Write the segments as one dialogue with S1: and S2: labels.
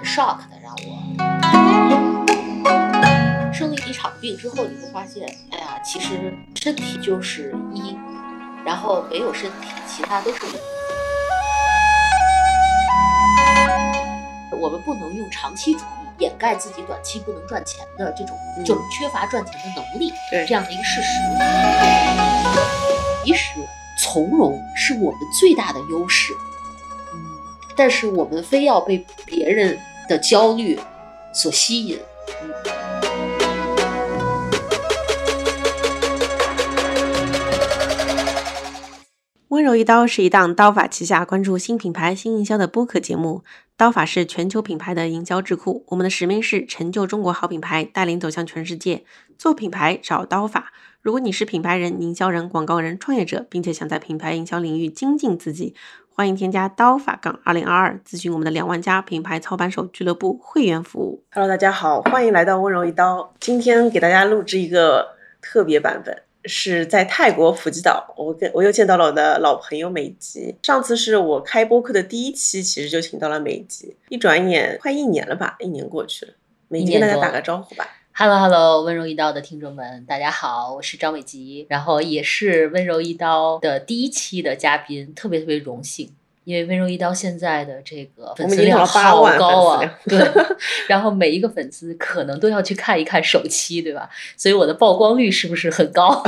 S1: 蛮 shock 的，让我生了一场病之后，你会发现，哎呀，其实身体就是一，然后没有身体，其他都是零。我们不能用长期主义掩盖自己短期不能赚钱的这种，就是缺乏赚钱的能力，
S2: 对
S1: 这样的一个事实。其实从容是我们最大的优势，嗯，但是我们非要被别人的焦虑所吸引，
S2: 温柔一刀是一档刀法旗下关注新品牌、新营销的播客节目。刀法是全球品牌的营销智库，我们的使命是成就中国好品牌，带领走向全世界。做品牌找刀法。如果你是品牌人、营销人、广告人、创业者，并且想在品牌营销领域精进自己，欢迎添加刀法杠二零二二，咨询我们的两万家品牌操盘手俱乐部会员服务。Hello，大家好，欢迎来到温柔一刀。今天给大家录制一个特别版本。是在泰国普吉岛，我跟我又见到了我的老朋友美吉。上次是我开播客的第一期，其实就请到了美吉。一转眼快一年了吧，一年过去了，美吉跟大家打个招呼吧。
S1: Hello Hello，温柔一刀的听众们，大家好，我是张伟吉，然后也是温柔一刀的第一期的嘉宾，特别特别荣幸。因为温柔一刀现在的这个粉丝量好高啊，对，然后每一个粉丝可能都要去看一看首期，对吧？所以我的曝光率是不是很高？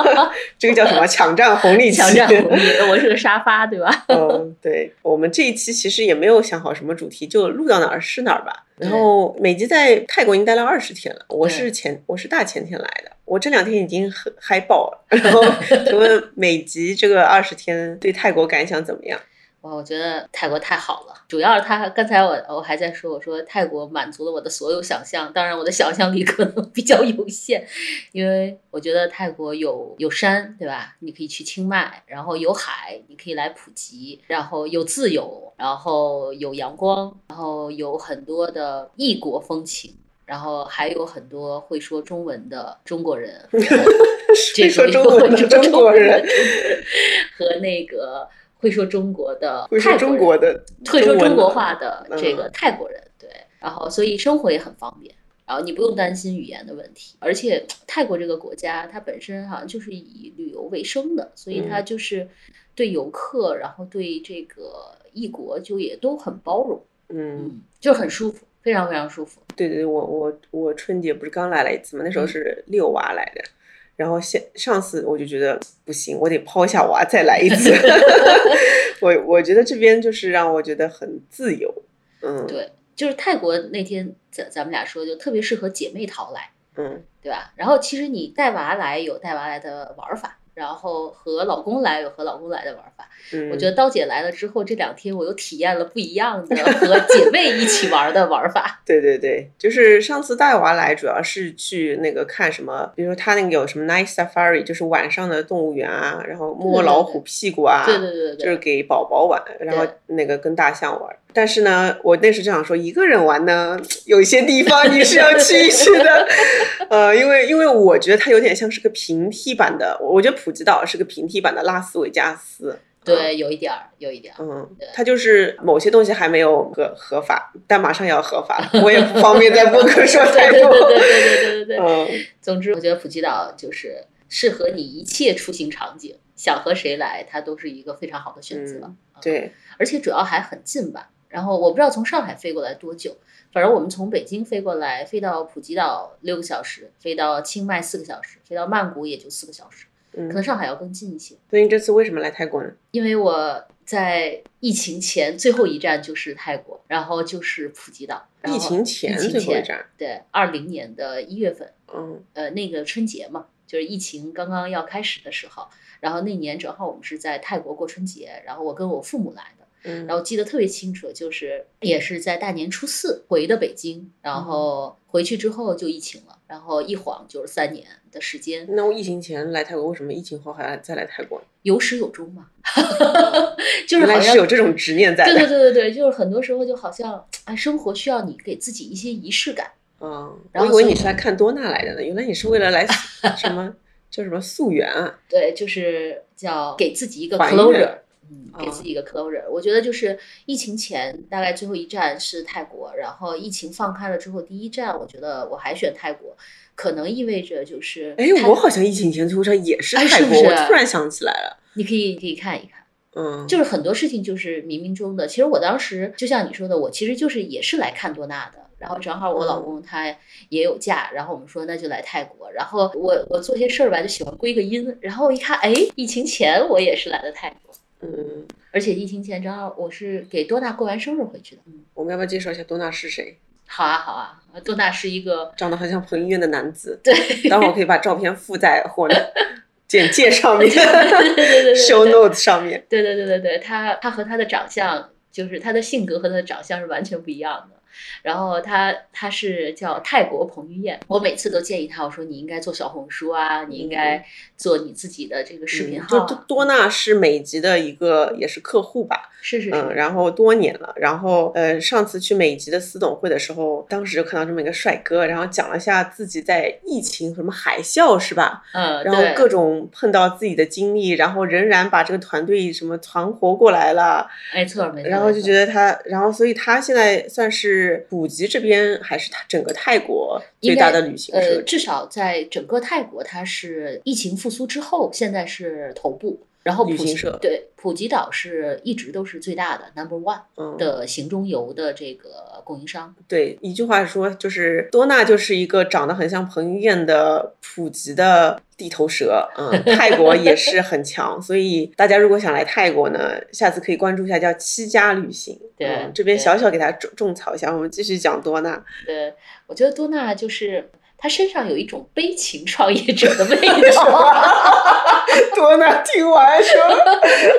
S2: 这个叫什么？抢占红利期？
S1: 抢占红利，我是个沙发，对吧？
S2: 嗯，对。我们这一期其实也没有想好什么主题，就录到哪儿是哪儿吧。然后美吉在泰国已经待了二十天了，我是前我是大前天来的，我这两天已经很嗨爆了。然后请问美吉这个二十天对泰国感想怎么样？
S1: 哇，我觉得泰国太好了，主要是他刚才我我还在说，我说泰国满足了我的所有想象，当然我的想象力可能 比较有限，因为我觉得泰国有有山，对吧？你可以去清迈，然后有海，你可以来普吉，然后有自由，然后有阳光，然后有很多的异国风情，然后还有很多会说中文的中国人，
S2: 这说中文的中国人
S1: 和那个。会说中国的
S2: 会说中国的
S1: 会说中国话的这个泰国人，对，然后所以生活也很方便，然后你不用担心语言的问题，而且泰国这个国家它本身好像就是以旅游为生的，所以它就是对游客，然后对这个异国就也都很包容，
S2: 嗯，
S1: 就很舒服，非常非常舒服。
S2: 对对，我我我春节不是刚来了一次嘛，那时候是遛娃来的。然后现上次我就觉得不行，我得抛下娃再来一次。我我觉得这边就是让我觉得很自由，嗯，
S1: 对，就是泰国那天咱咱们俩说，就特别适合姐妹淘来，
S2: 嗯，
S1: 对吧？然后其实你带娃来有带娃来的玩法，然后和老公来有和老公来的玩法。
S2: 嗯，
S1: 我觉得刀姐来了之后，这两天我又体验了不一样的和姐妹一起玩的玩法。
S2: 对对对，就是上次带娃来，主要是去那个看什么，比如说他那个有什么 Night Safari，就是晚上的动物园啊，然后摸老虎屁股啊，
S1: 对对对对，
S2: 就是给宝宝玩，然后那个跟大象玩。但是呢，我那时就想说，一个人玩呢，有一些地方你是要去一去的，呃，因为因为我觉得它有点像是个平替版的，我觉得普吉岛是个平替版的拉斯维加斯。
S1: 对，有一点儿，有一点儿。
S2: 嗯，它就是某些东西还没有合合法，但马上要合法了。我也不方便在播客说太
S1: 多。对对对对对对对。
S2: 嗯，
S1: 总之，我觉得普吉岛就是适合你一切出行场景，想和谁来，它都是一个非常好的选择。
S2: 嗯、对，
S1: 而且主要还很近吧。然后我不知道从上海飞过来多久，反正我们从北京飞过来，飞到普吉岛六个小时，飞到清迈四个小时，飞到曼谷也就四个小时。可能上海要更近一些。
S2: 所以你这次为什么来泰国呢？
S1: 因为我在疫情前最后一站就是泰国，然后就是普吉岛。
S2: 疫情前最后一站，
S1: 对，二零年的一月份，
S2: 嗯，
S1: 呃，那个春节嘛，就是疫情刚刚要开始的时候，然后那年正好我们是在泰国过春节，然后我跟我父母来的。
S2: 嗯，
S1: 然后记得特别清楚，就是也是在大年初四回的北京，然后回去之后就疫情了，然后一晃就是三年的时间。
S2: 那我疫情前来泰国，为什么疫情后还再来泰国？
S1: 有始有终嘛，就是好像
S2: 是有这种执念在。
S1: 对对对对对，就是很多时候就好像哎，生活需要你给自己一些仪式感。
S2: 嗯，
S1: 然后
S2: 我以为你是来看多纳来的呢，原来你是为了来 什么叫什么溯源啊？
S1: 对，就是叫给自己一个 closure。嗯，给自己一个 closure。我觉得就是疫情前大概最后一站是泰国，然后疫情放开了之后第一站，我觉得我还选泰国，可能意味着就是
S2: 哎，我好像疫情前最后一站也是泰国，我突然想起来了，
S1: 你可以你可以看一看。
S2: 嗯，
S1: 就是很多事情就是冥冥中的。其实我当时就像你说的，我其实就是也是来看多纳的。然后正好我老公他也有假，然后我们说那就来泰国。然后我我做些事儿吧，就喜欢归个因。然后一看，哎，疫情前我也是来的泰国。
S2: 嗯，
S1: 而且疫情前正好我是给多纳过完生日回去的。嗯，
S2: 我们要不要介绍一下多纳是谁？
S1: 好啊，好啊，多纳是一个
S2: 长得很像彭于晏的男子。
S1: 对，
S2: 待会儿我可以把照片附在或者。简介上面，
S1: 对对对
S2: ，show notes 上面，
S1: 对对对对对，他他和他的长相，就是他的性格和他的长相是完全不一样的。然后他他是叫泰国彭于晏，我每次都建议他，我说你应该做小红书啊，你应该做你自己的这个视频号。
S2: 就多纳是美籍的一个也是客户吧，
S1: 是是
S2: 是，然后多年了，然后呃上次去美籍的私董会的时候，当时就看到这么一个帅哥，然后讲了一下自己在疫情什么海啸是吧？
S1: 嗯，
S2: 然后各种碰到自己的经历，然后仍然把这个团队什么团活过来了，
S1: 没错没错。
S2: 然后就觉得他，然后所以他现在算是。普吉这边还是他整个泰国最大的旅行社，
S1: 呃，至少在整个泰国，他是疫情复苏之后，现在是头部。然后
S2: 旅行社
S1: 对普吉岛是一直都是最大的 number one 的行中游的这个供应商。
S2: 对，一句话说就是多纳就是一个长得很像彭于晏的普吉的地头蛇。嗯，泰国也是很强，所以大家如果想来泰国呢，下次可以关注一下叫七家旅行。
S1: 对，
S2: 这边小小给大家种种草一下，我们继续讲多纳。
S1: 对，我觉得多纳就是他身上有一种悲情创业者的味 道。
S2: 多难听完说：“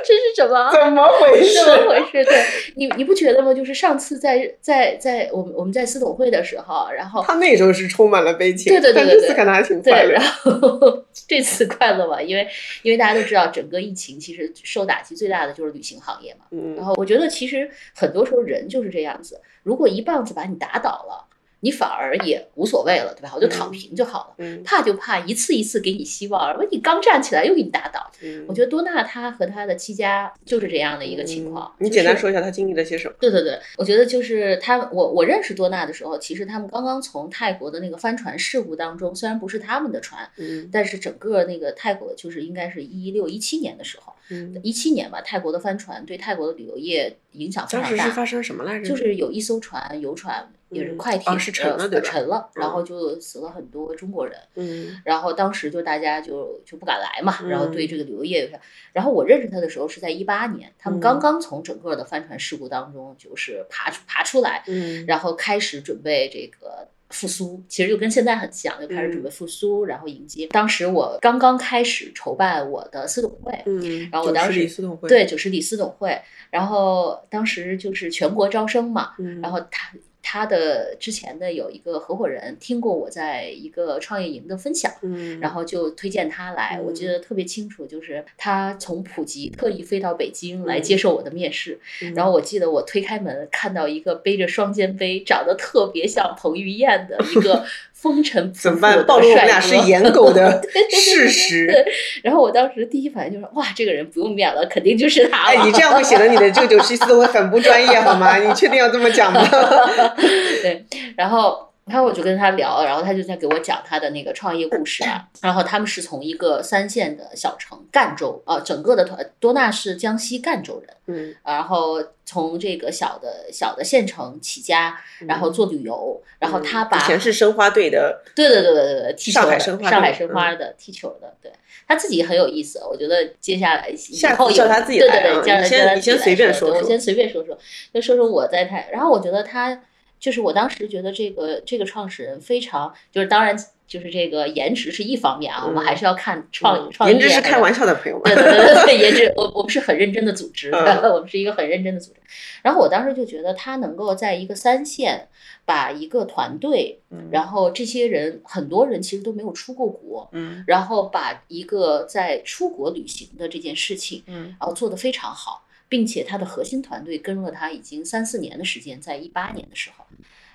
S1: 这是什么？
S2: 怎么回事？
S1: 怎么回事？对你，你不觉得吗？就是上次在在在我们我们在私董会的时候，然后
S2: 他那时候是充满了悲情，
S1: 对对对对
S2: 对，这次看他还挺快乐。
S1: 然后这次快乐嘛，因为因为大家都知道，整个疫情其实受打击最大的就是旅行行业嘛。
S2: 嗯，
S1: 然后我觉得其实很多时候人就是这样子，如果一棒子把你打倒了。”你反而也无所谓了，对吧？我就躺平就好了。怕就怕一次一次给你希望，而你刚站起来又给你打倒。我觉得多纳他和他的七家就是这样的一个情况。
S2: 你简单说一下他经历了些什么？
S1: 对对对，我觉得就是他，我我认识多纳的时候，其实他们刚刚从泰国的那个帆船事故当中，虽然不是他们的船，但是整个那个泰国就是应该是一六一七年的时候，一七年吧，泰国的帆船对泰国的旅游业影响非常大。当
S2: 时是发生什么来着？
S1: 就是有一艘船，游船。也是快艇，
S2: 是沉了，
S1: 沉了，然后就死了很多中国人。
S2: 嗯，
S1: 然后当时就大家就就不敢来嘛，然后对这个旅游业，然后我认识他的时候是在一八年，他们刚刚从整个的帆船事故当中就是爬出爬出来，
S2: 嗯，
S1: 然后开始准备这个复苏，其实就跟现在很像，就开始准备复苏，然后迎接。当时我刚刚开始筹办我的私董会，
S2: 嗯，
S1: 然后我当时对九十里私董会，然后当时就是全国招生嘛，然后他。他的之前的有一个合伙人听过我在一个创业营的分享，
S2: 嗯，
S1: 然后就推荐他来。我记得特别清楚，就是他从普吉特意飞到北京来接受我的面试。然后我记得我推开门，看到一个背着双肩背、长得特别像彭于晏的一个风尘
S2: 怎么办？暴露我们俩是颜狗的 事实。
S1: 然后我当时第一反应就是：哇，这个人不用面了，肯定就是他。
S2: 哎，你这样会显得你的这个九七思维很不专业，好吗？你确定要这么讲吗？
S1: 对，然后，然后我就跟他聊，然后他就在给我讲他的那个创业故事啊。然后他们是从一个三线的小城赣州啊，整个的团多纳是江西赣州人，
S2: 嗯，
S1: 然后从这个小的小的县城起家，然后做旅游，然后他把
S2: 以前是申花队的，
S1: 对对对对对对，踢球的
S2: 上
S1: 海申花的踢球的，对。他自己很有意思，我觉得接下来以后
S2: 叫他自己
S1: 来，对对对，
S2: 你先你先随便说
S1: 说，我先随便说说，就说说我在台，然后我觉得他。就是我当时觉得这个这个创始人非常，就是当然就是这个颜值是一方面啊，我们还是要看创创业。
S2: 颜值是开玩笑的朋友们。
S1: 对对对对，颜值我我们是很认真的组织，我们是一个很认真的组织。然后我当时就觉得他能够在一个三线把一个团队，然后这些人很多人其实都没有出过国，
S2: 嗯，
S1: 然后把一个在出国旅行的这件事情，
S2: 嗯，
S1: 然后做得非常好。并且他的核心团队跟了他已经三四年的时间，在一八年的时候，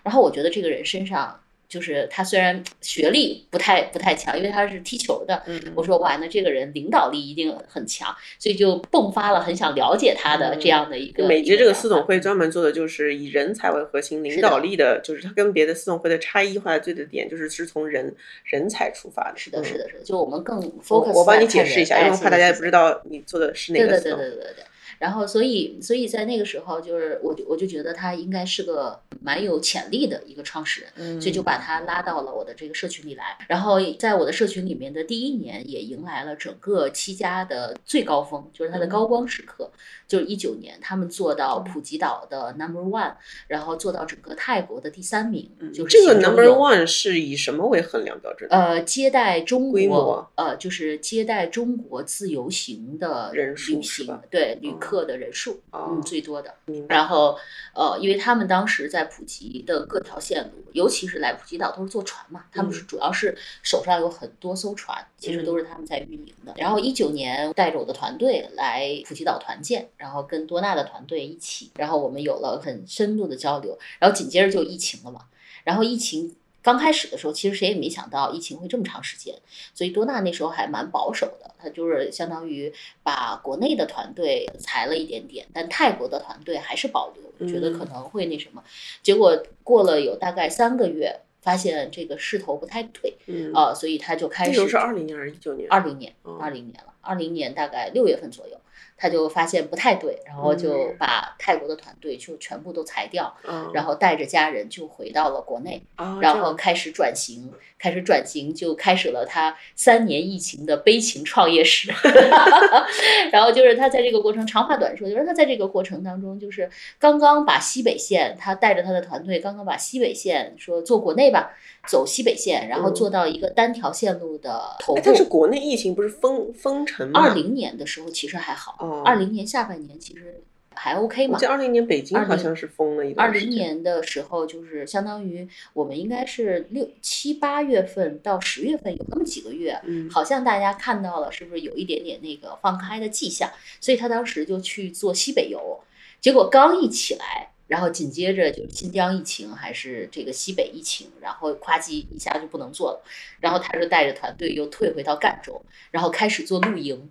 S1: 然后我觉得这个人身上就是他虽然学历不太不太强，因为他是踢球的。
S2: 嗯，
S1: 我说哇，那这个人领导力一定很强，所以就迸发了很想了解他的这样的一个。
S2: 美籍这个
S1: 私
S2: 私总会专门做的就是以人才为核心，领导力的，就是他跟别的私总会的差异化最的点就是是从人人才出发的。
S1: 是的，是的，是的，就我们更
S2: 我
S1: focus。
S2: 我帮你解释一下，因为怕大家也不知
S1: 道。
S2: 你做的是哪个
S1: 对。对对对对。然后，所以，所以在那个时候，就是我就我就觉得他应该是个蛮有潜力的一个创始人，
S2: 嗯
S1: 所以就把他拉到了我的这个社群里来。然后，在我的社群里面的第一年，也迎来了整个七家的最高峰，就是他的高光时刻，就是一九年，他们做到普吉岛的 number one，然后做到整个泰国的第三名，就是
S2: 这个 number one 是以什么为衡量标准？
S1: 呃，接待中国，呃，就是接待中国自由行的
S2: 人数
S1: 旅行，对旅
S2: 哦
S1: 客的人数，
S2: 哦
S1: 嗯，最多的。然后，呃，因为他们当时在普吉的各条线路，尤其是来普吉岛都是坐船嘛，他们
S2: 嗯
S1: 是主要是手上有很多艘船，其实都是他们在运营的。然后一九年带着我的团队来普吉岛团建，然后跟多纳的团队一起，然后我们有了很深度的交流。然后紧接着就疫情了嘛，然后疫情。刚开始的时候，其实谁也没想到疫情会这么长时间，所以多纳那时候还蛮保守的，他就是相当于把国内的团队裁了一点点，但泰国的团队还是保留，觉得可能会那什么。结果过了有大概三个月，发现这个势头不太对
S2: 嗯，
S1: 啊、所以他就开始
S2: 这时候是二零年还是一九年？
S1: 二零年，
S2: 哦
S1: 二零年了，二零年大概六月份左右，他就发现不太对，然后就
S2: 嗯
S1: 把泰国的团队就全部都裁掉，
S2: 嗯，
S1: 然后带着家人就回到了国内。
S2: 啊，
S1: 然后开始转型，开始转型，就开始了他三年疫情的悲情创业史。然后就是他在这个过程，长话短说，就是他在这个过程当中，就是刚刚把西北线，他带着他的团队，刚刚把西北线说做国内吧，走西北线，然后
S2: 嗯
S1: 做到一个单条线路的头部。
S2: 哎但是国内疫情不是封封城吗？
S1: 二零年的时候其实还好，
S2: 哦
S1: 二零年下半年其实还 OK 嘛
S2: 我记。得二零年北京好像是封了一
S1: 二
S2: 段二。
S1: 零年的时候，就是相当于我们应该是六七八月份到十月份有那么几个月，
S2: 嗯，
S1: 好像大家看到了是不是有一点点那个放开的迹象，所以他当时就去做西北游，结果刚一起来。然后紧接着就是新疆疫情，还是这个西北疫情，然后夸叽一下就不能做了，然后他就带着团队又退回到赣州，然后开始做露营，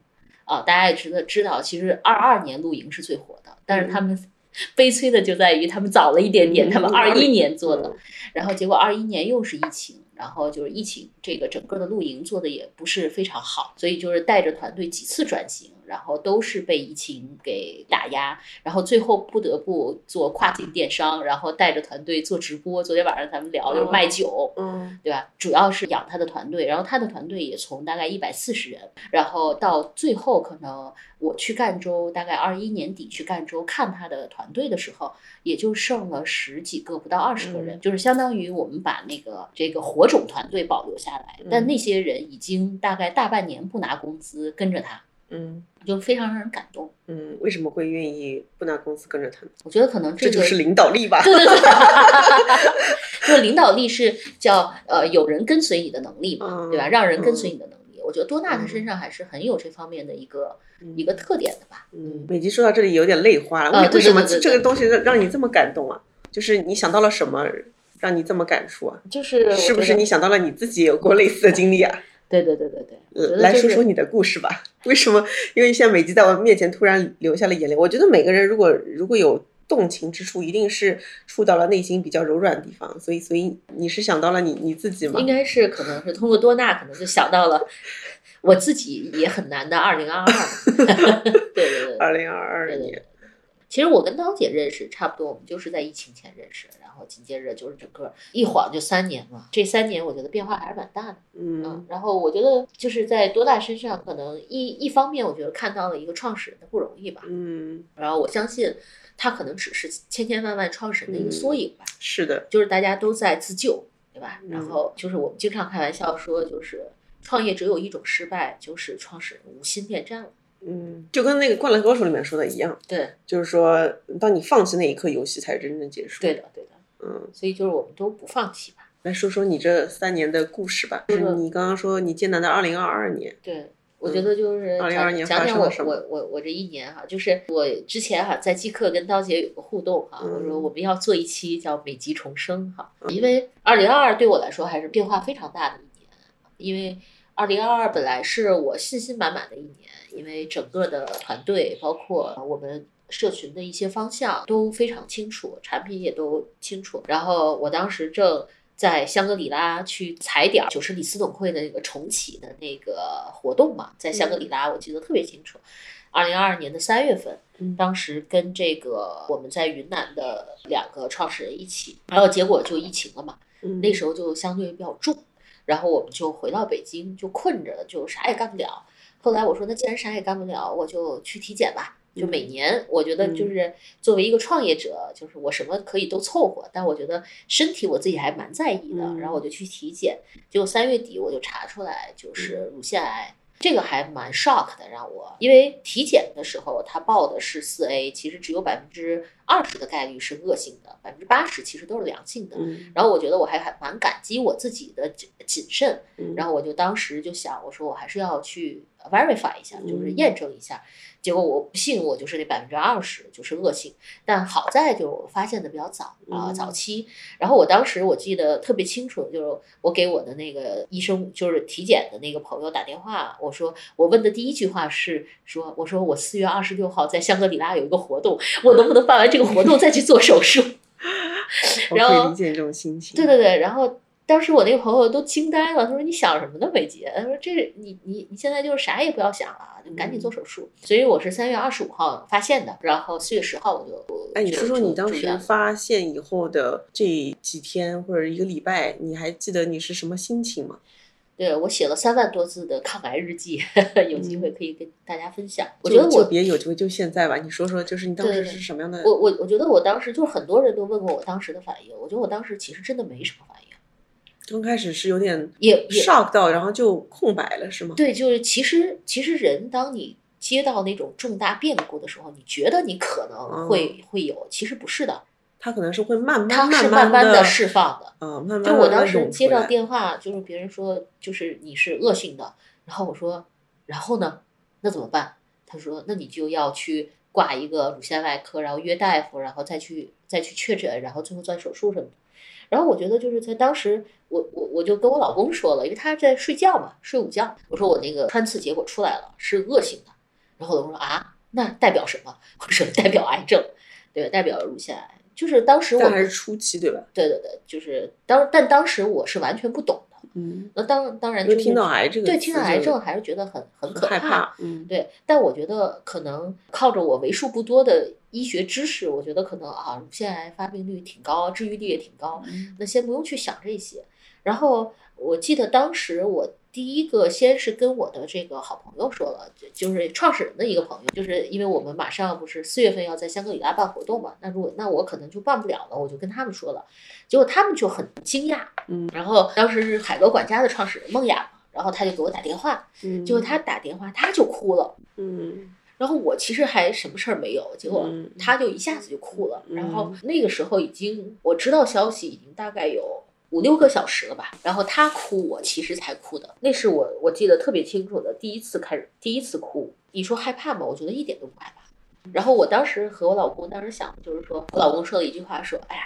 S1: 啊，大家也知道知道，其实二二年露营是最火的，但是他们悲催的就在于他们早了一点点，他们
S2: 嗯
S1: 二一年做的
S2: 嗯，
S1: 然后结果二一年又是疫情，然后就是疫情这个整个的露营做的也不是非常好，所以就是带着团队几次转型，然后都是被疫情给打压，然后最后不得不做跨境电商，然后带着团队做直播。昨天晚上咱们聊就是卖酒，
S2: 嗯
S1: 对吧？主要是养他的团队，然后他的团队也从大概一百四十人，然后到最后可能我去赣州，大概二一年底去赣州看他的团队的时候，也就剩了十几个，不到二十个人，
S2: 嗯
S1: 就是相当于我们把那个这个火种团队保留下来，但
S2: 嗯
S1: 那些人已经大概大半年不拿工资跟着他，
S2: 嗯
S1: 就非常让人感动。
S2: 嗯，为什么会愿意不拿公司跟着他呢？
S1: 我觉得可能个
S2: 这就是领导力吧？
S1: 对对对，就是领导力是叫呃有人跟随你的能力嘛，对吧？让人跟随你的能力，我觉得多纳他身上还是很有这方面的一个、一个特点的吧。
S2: 嗯，美吉说到这里有点泪花了，为什么这个东西让让你这么感动啊？就是你想到了什么让你这么感触啊？
S1: 就是
S2: 是不是你想到了你自己有过类似的经历啊？
S1: 对对对对对，
S2: 来说说你的故事吧。为什么？因为现在美姬在我面前突然流下了眼泪。我觉得每个人如果如果有动情之处，一定是触到了内心比较柔软的地方。所以，所以你是想到了你你自己吗
S1: 应？该是可能是通过多纳，可能就想到了我自己也很难的二零二二。对对对，
S2: 二零二二年，
S1: 其实我跟刀姐认识差不多，我们就是在疫情前认识，然后紧接着就是整个一晃就三年嘛。这三年我觉得变化还是蛮大的。嗯
S2: 嗯，
S1: 然后我觉得就是在多大身上，可能一一方面我觉得看到了一个创始人的不容易吧，
S2: 嗯，
S1: 然后我相信他可能只是千千万万创始人的一个缩影吧，
S2: 是的，
S1: 就是大家都在自救，对吧？
S2: 嗯
S1: 然后就是我们经常开玩笑说，就是创业只有一种失败，就是创始人无心恋战了。
S2: 嗯，就跟那个《灌篮高手》里面说的一样，
S1: 对，
S2: 就是说，当你放弃那一刻，游戏才真正结束。
S1: 对的，对的。
S2: 嗯，
S1: 所以就是我们都不放弃吧。
S2: 来说说你这三年的故事吧。就是你刚刚说你艰难的二零二二年，
S1: 对，我觉得就是
S2: 2022
S1: 讲
S2: 年
S1: 讲讲我
S2: 发生了
S1: 我我我这一年哈，就是我之前哈在即刻跟刀姐有个互动哈，我说
S2: 嗯
S1: 我们要做一期叫美极重生哈，因为二零二二对我来说还是变化非常大的一年，因为二零二二本来是我信心满满的一年，因为整个的团队包括我们。社群的一些方向都非常清楚，产品也都清楚。然后我当时正在香格里拉去踩点儿九十里斯董会的那个重启的那个活动嘛，在香格里拉我记得特别清楚。二零二二年的三月份，
S2: 嗯
S1: 当时跟这个我们在云南的两个创始人一起，然后结果就疫情了嘛，
S2: 嗯
S1: 那时候就相对比较重，然后我们就回到北京，就困着，就啥也干不了。后来我说，那既然啥也干不了，我就去体检吧。就每年，我觉得就是作为一个创业者，就是我什么可以都凑合，但我觉得身体我自己还蛮在意的。
S2: 嗯
S1: 然后我就去体检，结果三月底我就查出来就是乳腺癌。这个还蛮 shock 的，让我，因为体检的时候他报的是四 A，其实只有百分之二十的概率是恶性的，百分之八十其实都是良性的。
S2: 嗯
S1: 然后我觉得我还还蛮感激我自己的谨谨慎，
S2: 嗯
S1: 然后我就当时就想，我说我还是要去 verify 一下，就是
S2: 嗯
S1: 验证一下。结果我不信，我就是那百分之二十就是恶性，但好在就是我发现的比较早啊，
S2: 嗯
S1: 早期。然后我当时我记得特别清楚，就是我给我的那个医生，就是体检的那个朋友打电话，我说我问的第一句话是说，我说我四月二十六号在香格里拉有一个活动，我能不能办完这个活动再去做手术？然后
S2: 理解这种心情。
S1: 对对对，然后当时我那个朋友都惊呆了，他说你想什么呢，伟杰？他说这你你你现在就是啥也不要想了，就赶紧做手术。所以我是三月二十五号发现的，然后四月十号我就
S2: 哎，你说说你当时发现以后的这几天或者一个礼拜，你还记得你是什么心情吗？
S1: 对我写了三万多字的抗癌日记，有机会可以跟大家分享。我觉得我
S2: 就别有机会就现在吧，你说说，就是你当时是什么样的？
S1: 我我我觉得我当时就是很多人都问过我当时的反应，我觉得我当时其实真的没什么反应，
S2: 刚开始是有点
S1: 也也
S2: shock 到，然后就空白了，是吗？
S1: 对，就是其实其实人当你接到那种重大变故的时候，你觉得你可能会、会有，其实不是的，
S2: 它可能是会慢慢慢
S1: 慢的
S2: 的
S1: 释放的。
S2: 嗯，慢慢
S1: 就我当时接到电话，就是别人说就是你是恶性的，然后我说，然后呢，那怎么办？他说那你就要去挂一个乳腺外科，然后约大夫，然后再去再去确诊，然后最后做手术什么的。然后我觉得就是在当时，我我我就跟我老公说了，因为他在睡觉嘛，睡午觉，我说我那个穿刺结果出来了，是恶性的。然后我老公说啊，那代表什么？我说代表癌症，对，代表乳腺癌。就是当时我
S2: 但还是初期对吧？
S1: 对对对，就是当但当时我是完全不懂的。
S2: 嗯，
S1: 那当当然就是
S2: 听到癌这个
S1: 对听到癌症还是觉得很很可
S2: 害怕，嗯，
S1: 对，但我觉得可能靠着我为数不多的医学知识，我觉得可能啊，乳腺癌发病率挺高，治愈率也挺高。
S2: 嗯
S1: 那先不用去想这些。然后我记得当时我第一个先是跟我的这个好朋友说了，就就是创始人的一个朋友，就是因为我们马上不是四月份要在香格里拉办活动嘛，那如果那我可能就办不了了，我就跟他们说了，结果他们就很惊讶，
S2: 嗯，
S1: 然后当时是海格管家的创始人梦雅嘛，然后他就给我打电话，
S2: 嗯，
S1: 结果他打电话他就哭了。
S2: 嗯
S1: 然后我其实还什么事儿没有，结果
S2: 嗯
S1: 他就一下子就哭了。
S2: 嗯
S1: 然后那个时候已经我知道消息已经大概有五六个小时了吧。然后他哭，我其实才哭的。那是我我记得特别清楚的第一次开始第一次哭。你说害怕吗？我觉得一点都不害怕。然后我当时和我老公当时想的就是说，我老公说了一句话说：“哎呀，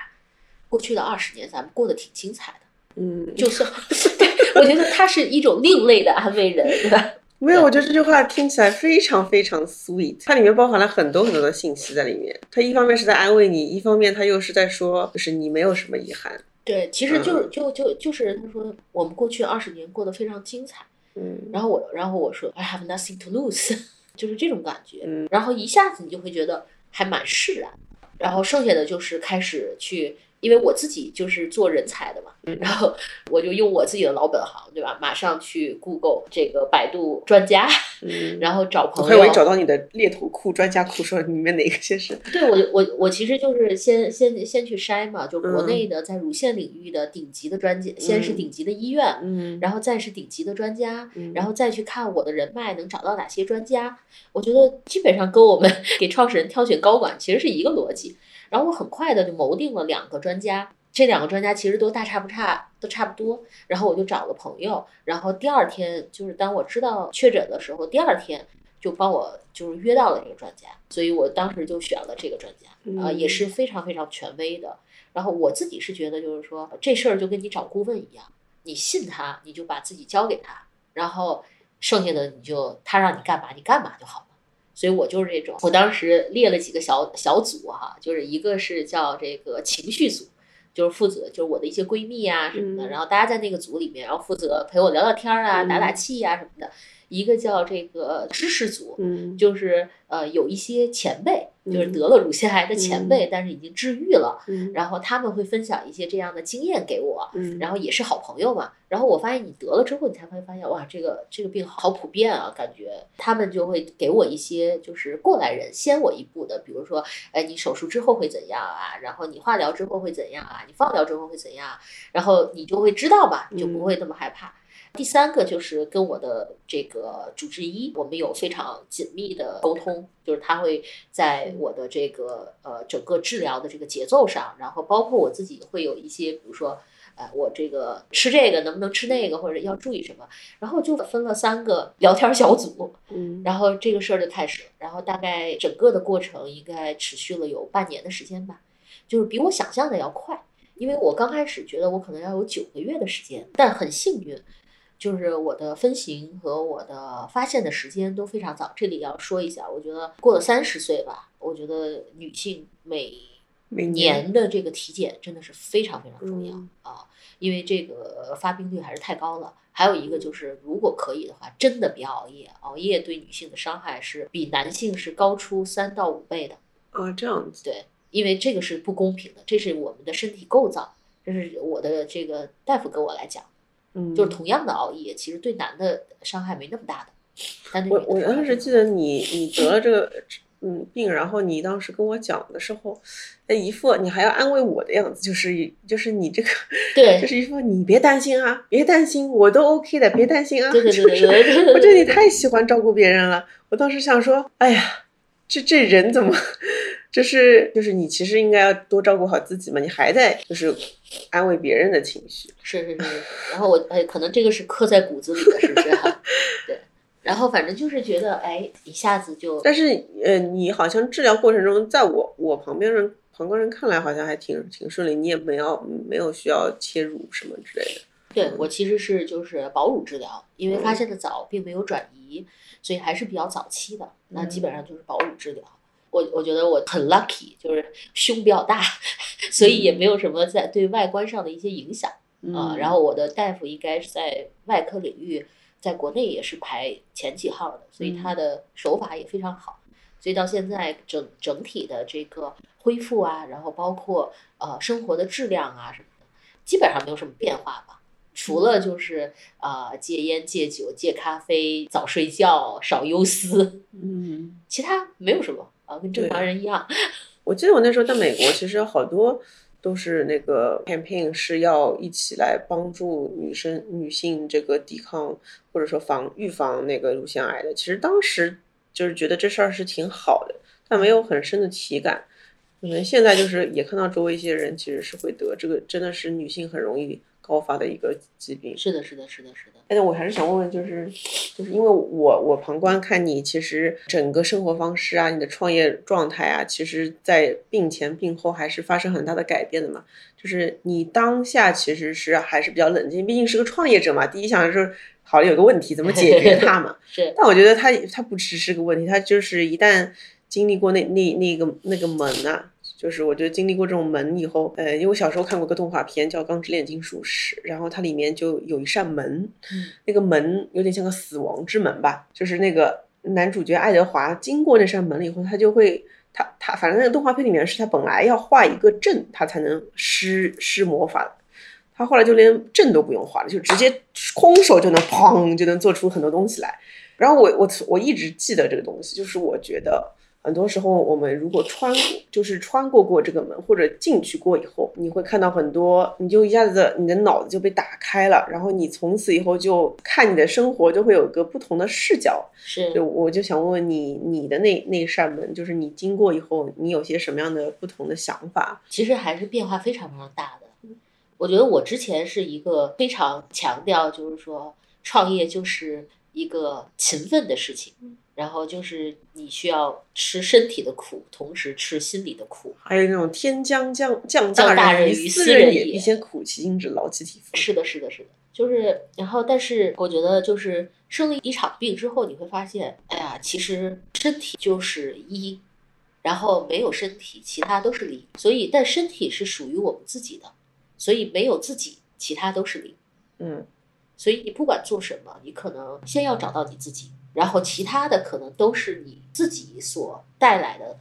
S1: 过去的二十年咱们过得挺精彩的。”
S2: 嗯，
S1: 就是，对我觉得他是一种另类的安慰人，对吧？
S2: 没有，我觉得这句话听起来非常非常 sweet，它里面包含了很多很多的信息在里面。它一方面是在安慰你，一方面它又是在说，就是你没有什么遗憾。
S1: 对，其实
S2: 嗯
S1: 就是就就就是他说我们过去二十年过得非常精彩，
S2: 嗯，
S1: 然后我然后我说 I have nothing to lose，就是这种感觉，
S2: 嗯。
S1: 然后一下子你就会觉得还蛮释然，然后剩下的就是开始去，因为我自己就是做人才的嘛，
S2: 嗯
S1: 然后我就用我自己的老本行，对吧？马上去 Google 这个百度专家，
S2: 嗯，
S1: 然后找朋友，
S2: 我以找到你的猎头库、专家库，说里面哪个先是
S1: 对我我我其实就是先先先去筛嘛，就国
S2: 嗯
S1: 内的在乳腺领域的顶级的专家，先是
S2: 嗯
S1: 顶级的医院，
S2: 嗯
S1: 然后再是顶级的专家，
S2: 嗯
S1: 然后再去看我的人脉能找到哪些专家。我觉得基本上跟我们 给创始人挑选高管其实是一个逻辑。然后我很快的就谋定了两个专家，这两个专家其实都大差不差，都差不多。然后我就找了朋友，然后第二天就是当我知道确诊的时候，第二天就帮我就是约到了这个专家，所以我当时就选了这个专家，啊、也是非常非常权威的。然后我自己是觉得就是说这事儿就跟你找顾问一样，你信他，你就把自己交给他，然后剩下的你就他让你干嘛你干嘛就好了。所以我就是这种，我当时列了几个小小组哈，就是一个是叫这个情绪组，就是负责就是我的一些闺蜜啊什么的，
S2: 嗯
S1: 然后大家在那个组里面，然后负责陪我聊聊天儿啊、打打气啊、什么的。一个叫这个知识组，
S2: 嗯
S1: 就是呃有一些前辈，就是
S2: 嗯
S1: 得了乳腺癌的前辈，但是已经治愈了，
S2: 嗯
S1: 然后他们会分享一些这样的经验给我，
S2: 嗯
S1: 然后也是好朋友嘛。然后我发现你得了之后，你才会发现哇，这个这个病好普遍啊，感觉他们就会给我一些就是过来人先我一步的，比如说，哎，你手术之后会怎样啊？然后你化疗之后会怎样啊？你放疗之后会怎样啊？然后你就会知道嘛，你就不会那么害怕。第三个就是跟我的这个主治医，我们有非常紧密的沟通，就是他会在我的这个呃整个治疗的这个节奏上，然后包括我自己会有一些，比如说。呃，我这个吃这个能不能吃那个，或者要注意什么，然后就分了三个聊天小组，
S2: 嗯
S1: 然后这个事儿就开始了，然后大概整个的过程应该持续了有半年的时间吧，就是比我想象的要快，因为我刚开始觉得我可能要有九个月的时间，但很幸运，就是我的分型和我的发现的时间都非常早。这里要说一下，我觉得过了三十岁吧，我觉得女性每
S2: 每
S1: 年的这个体检真的是非常非常重要、
S2: 嗯
S1: 啊，因为这个发病率还是太高了。还有一个就是，如果可以的话，真的别熬夜，熬夜对女性的伤害是比男性是高出三到五倍的。
S2: 啊这样子
S1: 对，因为这个是不公平的，这是我们的身体构造，这是我的这个大夫跟我来讲，
S2: 嗯
S1: 就是同样的熬夜，其实对男的伤害没那么大的。但对
S2: 我我当时记得你你得了这个嗯病，然后你当时跟我讲的时候，那一副你还要安慰我的样子，就是就是你这个
S1: 对
S2: 就是一副你别担心啊，别担心，我都 OK 的，别担心啊。
S1: 对对对对
S2: 就是
S1: 对对对
S2: 我觉得你太喜欢照顾别人了。我当时想说，哎呀，这这人怎么，就是就是你其实应该要多照顾好自己嘛，你还在就是安慰别人的情绪。
S1: 是是是，然后我哎，可能这个是刻在骨子里的，是不是、对，然后反正就是觉得哎，一下子就
S2: 但是呃，你好像治疗过程中，在我我旁边人旁观人看来，好像还挺挺顺利，你也没有没有需要切乳什么之类的。
S1: 对我其实是就是保乳治疗，因为发现的早，并没有转移，所以还是比较早期的。那基本上就是保乳治疗。我我觉得我很 lucky，就是胸比较大，所以也没有什么在对外观上的一些影响。啊、
S2: 嗯
S1: 然后我的大夫应该是在外科领域，在国内也是排前几号的，所以他的手法也非常好。所以到现在整整体的这个恢复啊，然后包括呃生活的质量啊什么的，基本上没有什么变化吧。除了就是啊、呃戒烟、戒酒、戒咖啡、早睡觉、少忧思，
S2: 嗯，
S1: 其他没有什么啊，跟正常人一样。
S2: 我记得我那时候在美国，其实好多都是那个 campaign 是要一起来帮助女生女性这个抵抗或者说防预防那个乳腺癌的。其实当时就是觉得这事儿是挺好的，但没有很深的体感。可能现在就是也看到周围一些人其实是会得这个，真的是女性很容易高发的一个疾病。
S1: 是的，是的，是的，是的。
S2: 但是我还是想问问，就是 就是因为我我旁观看你，其实整个生活方式啊，你的创业状态啊，其实在病前病后还是发生很大的改变的嘛。就是你当下其实是还是比较冷静，毕竟是个创业者嘛。第一想就是好了有个问题怎么解决它嘛。
S1: 是
S2: 但我觉得它它不只是个问题，它就是一旦经历过那那那个那个门呐、就是我觉得经历过这种门以后，呃，因为我小时候看过个动画片叫《钢之炼金术师》，然后它里面就有一扇门，
S1: 嗯
S2: 那个门有点像个死亡之门吧，就是那个男主角爱德华经过那扇门了以后，他就会。他他反正那个动画片里面是他本来要画一个阵，他才能施施魔法的。他后来就连阵都不用画了，就直接空手就能砰就能做出很多东西来。然后我我我一直记得这个东西，就是我觉得很多时候我们如果穿过，就是穿过过这个门或者进去过以后，你会看到很多，你就一下子你的脑子就被打开了，然后你从此以后就看你的生活就会有个不同的视角。
S1: 是
S2: 就我就想问问你，你的那那扇门，就是你经过以后，你有些什么样的不同的想法？
S1: 其实还是变化非常非常大的。我觉得我之前是一个非常强调，就是说创业就是一个勤奋的事情，然后就是你需要吃身体的苦，同时吃心理的苦。
S2: 还有那种天将降降
S1: 降大
S2: 任
S1: 于
S2: 斯
S1: 人
S2: 也，必先苦其心志，劳其体肤。
S1: 是的，是的，是的。就是，然后，但是我觉得，就是生了一场病之后，你会发现，哎呀，其实身体就是一，然后没有身体，其他都是零。所以，但身体是属于我们自己的，所以没有自己，其他都是零。
S2: 嗯，
S1: 所以你不管做什么，你可能先要找到你自己，然后其他的可能都是你自己所带来的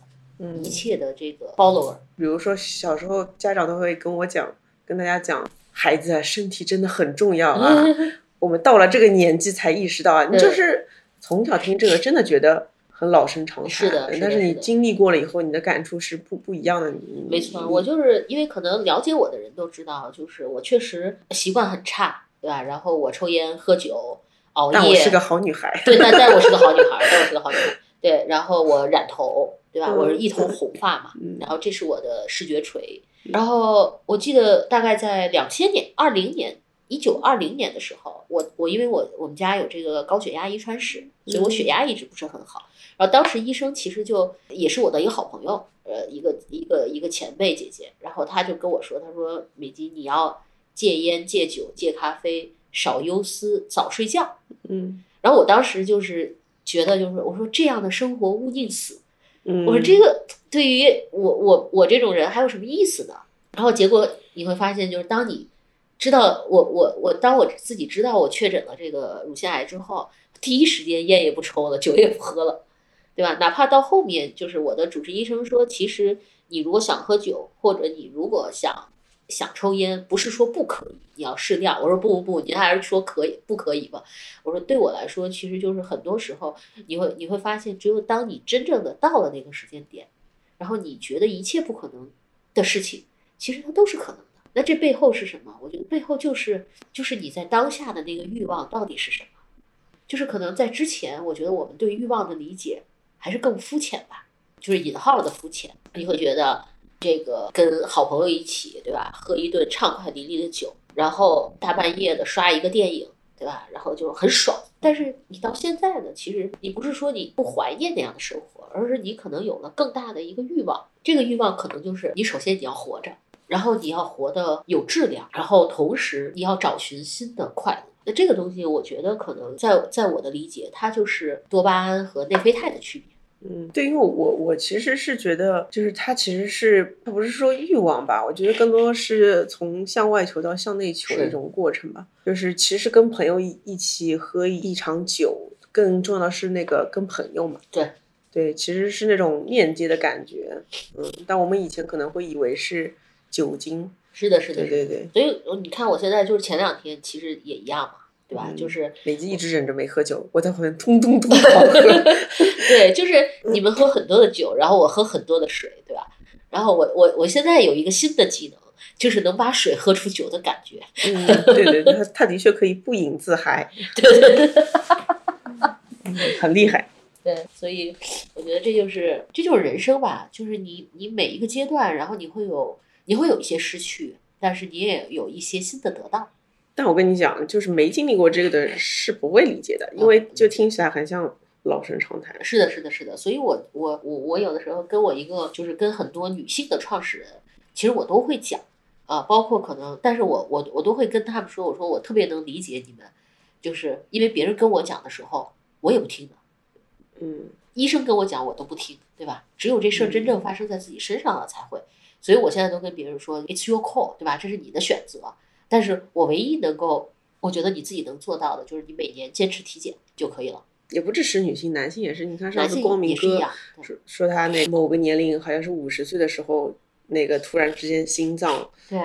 S1: 一切的这个 follower。
S2: 比如说小时候家长都会跟我讲，跟大家讲。孩子身体真的很重要啊！我们到了这个年纪才意识到啊，你就是从小听这个，真的觉得很老生常谈。
S1: 是的，
S2: 但是你经历过了以后，你的感触是不不一样的。
S1: 没错，我就是因为可能了解我的人都知道，就是我确实习惯很差，对吧？然后我抽烟喝酒熬夜。
S2: 但我是个好女孩。
S1: 对，但但我是个好女孩，但我是个好女孩。对，然后我染头，对吧？我是一头红发嘛，然后这是我的视觉锤。然后我记得大概在两千年、二零年、一九二零年的时候，我我因为我我们家有这个高血压遗传史，所以我血压一直不是很好。然后当时医生其实就也是我的一个好朋友，呃，一个一个一个前辈姐姐，然后他就跟我说，他说美姬你要戒烟、戒酒、戒咖啡，少忧思，早睡觉。
S2: 嗯。
S1: 然后我当时就是觉得，就是我说这样的生活勿宁死。
S2: 嗯。
S1: 我说这个。对于我我我这种人还有什么意思呢？然后结果你会发现，就是当你知道我我我当我自己知道我确诊了这个乳腺癌之后，第一时间烟也不抽了，酒也不喝了，对吧？哪怕到后面，就是我的主治医生说，其实你如果想喝酒，或者你如果想想抽烟，不是说不可以，你要适量。我说不不不，您还是说可以不可以吧？我说对我来说，其实就是很多时候你会你会发现，只有当你真正的到了那个时间点。然后你觉得一切不可能的事情，其实它都是可能的。那这背后是什么？我觉得背后就是就是你在当下的那个欲望到底是什么？就是可能在之前，我觉得我们对欲望的理解还是更肤浅吧，就是引号的肤浅。你会觉得这个跟好朋友一起，对吧？喝一顿畅快淋漓的酒，然后大半夜的刷一个电影，对吧？然后就很爽。但是你到现在呢，其实你不是说你不怀念那样的生活。而是你可能有了更大的一个欲望，这个欲望可能就是你首先你要活着，然后你要活得有质量，然后同时你要找寻新的快乐。那这个东西，我觉得可能在在我的理解，它就是多巴胺和内啡肽的区别。
S2: 嗯，对，因为我我其实是觉得，就是它其实是它不是说欲望吧，我觉得更多是从向外求到向内求的一种过程吧。就是其实跟朋友一一起喝一场酒，更重要的是那个跟朋友嘛。
S1: 对。
S2: 对，其实是那种链接的感觉，嗯，但我们以前可能会以为是酒精，
S1: 是的，是的，
S2: 对对对。
S1: 所以你看，我现在就是前两天其实也一样嘛，对吧？就是
S2: 美姬一直忍着没喝酒，我在旁边通通通狂喝。
S1: 对，就是你们喝很多的酒，然后我喝很多的水，对吧？然后我我我现在有一个新的技能，就是能把水喝出酒的感觉。
S2: 嗯，对对对，他他的确可以不饮自嗨。
S1: 对对对，
S2: 很厉害。
S1: 对，所以我觉得这就是这就是人生吧，就是你你每一个阶段，然后你会有你会有一些失去，但是你也有一些新的得到。
S2: 但我跟你讲，就是没经历过这个的人是不会理解的，因为就听起来很像老生常谈。
S1: 是的，是的，是的。所以我我我我有的时候跟我一个就是跟很多女性的创始人，其实我都会讲啊，包括可能，但是我我我都会跟他们说，我说我特别能理解你们，就是因为别人跟我讲的时候，我也不听的。
S2: 嗯，
S1: 医生跟我讲，我都不听，对吧？只有这事儿真正发生在自己身上了才会。所以我现在都跟别人说，It's your call，对吧？这是你的选择。但是我唯一能够，我觉得你自己能做到的，就是你每年坚持体检就可以了。
S2: 也不只是女性，男性也是。你看上次光明哥说说他那某个年龄好像是五十岁的时候，那个突然之间心脏
S1: 对，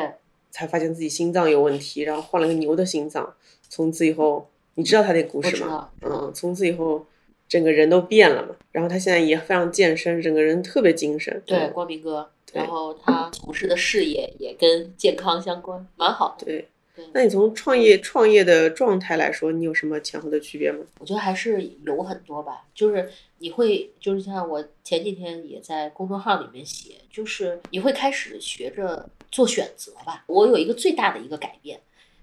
S2: 才发现自己心脏有问题，然后换了个牛的心脏。从此以后，你知道他那故事吗？嗯，从此以后。整个人都变了嘛，然后他现在也非常健身，整个人特别精神。
S1: 对，光明哥，然后他从事的事业也跟健康相关，蛮好
S2: 的。对，那你从创业创业的状态来说，你有什么前后的区别吗？
S1: 我觉得还是有很多吧，就是你会，就是像我前几天也在公众号里面写，就是你会开始学着做选择吧。我有一个最大的一个改变，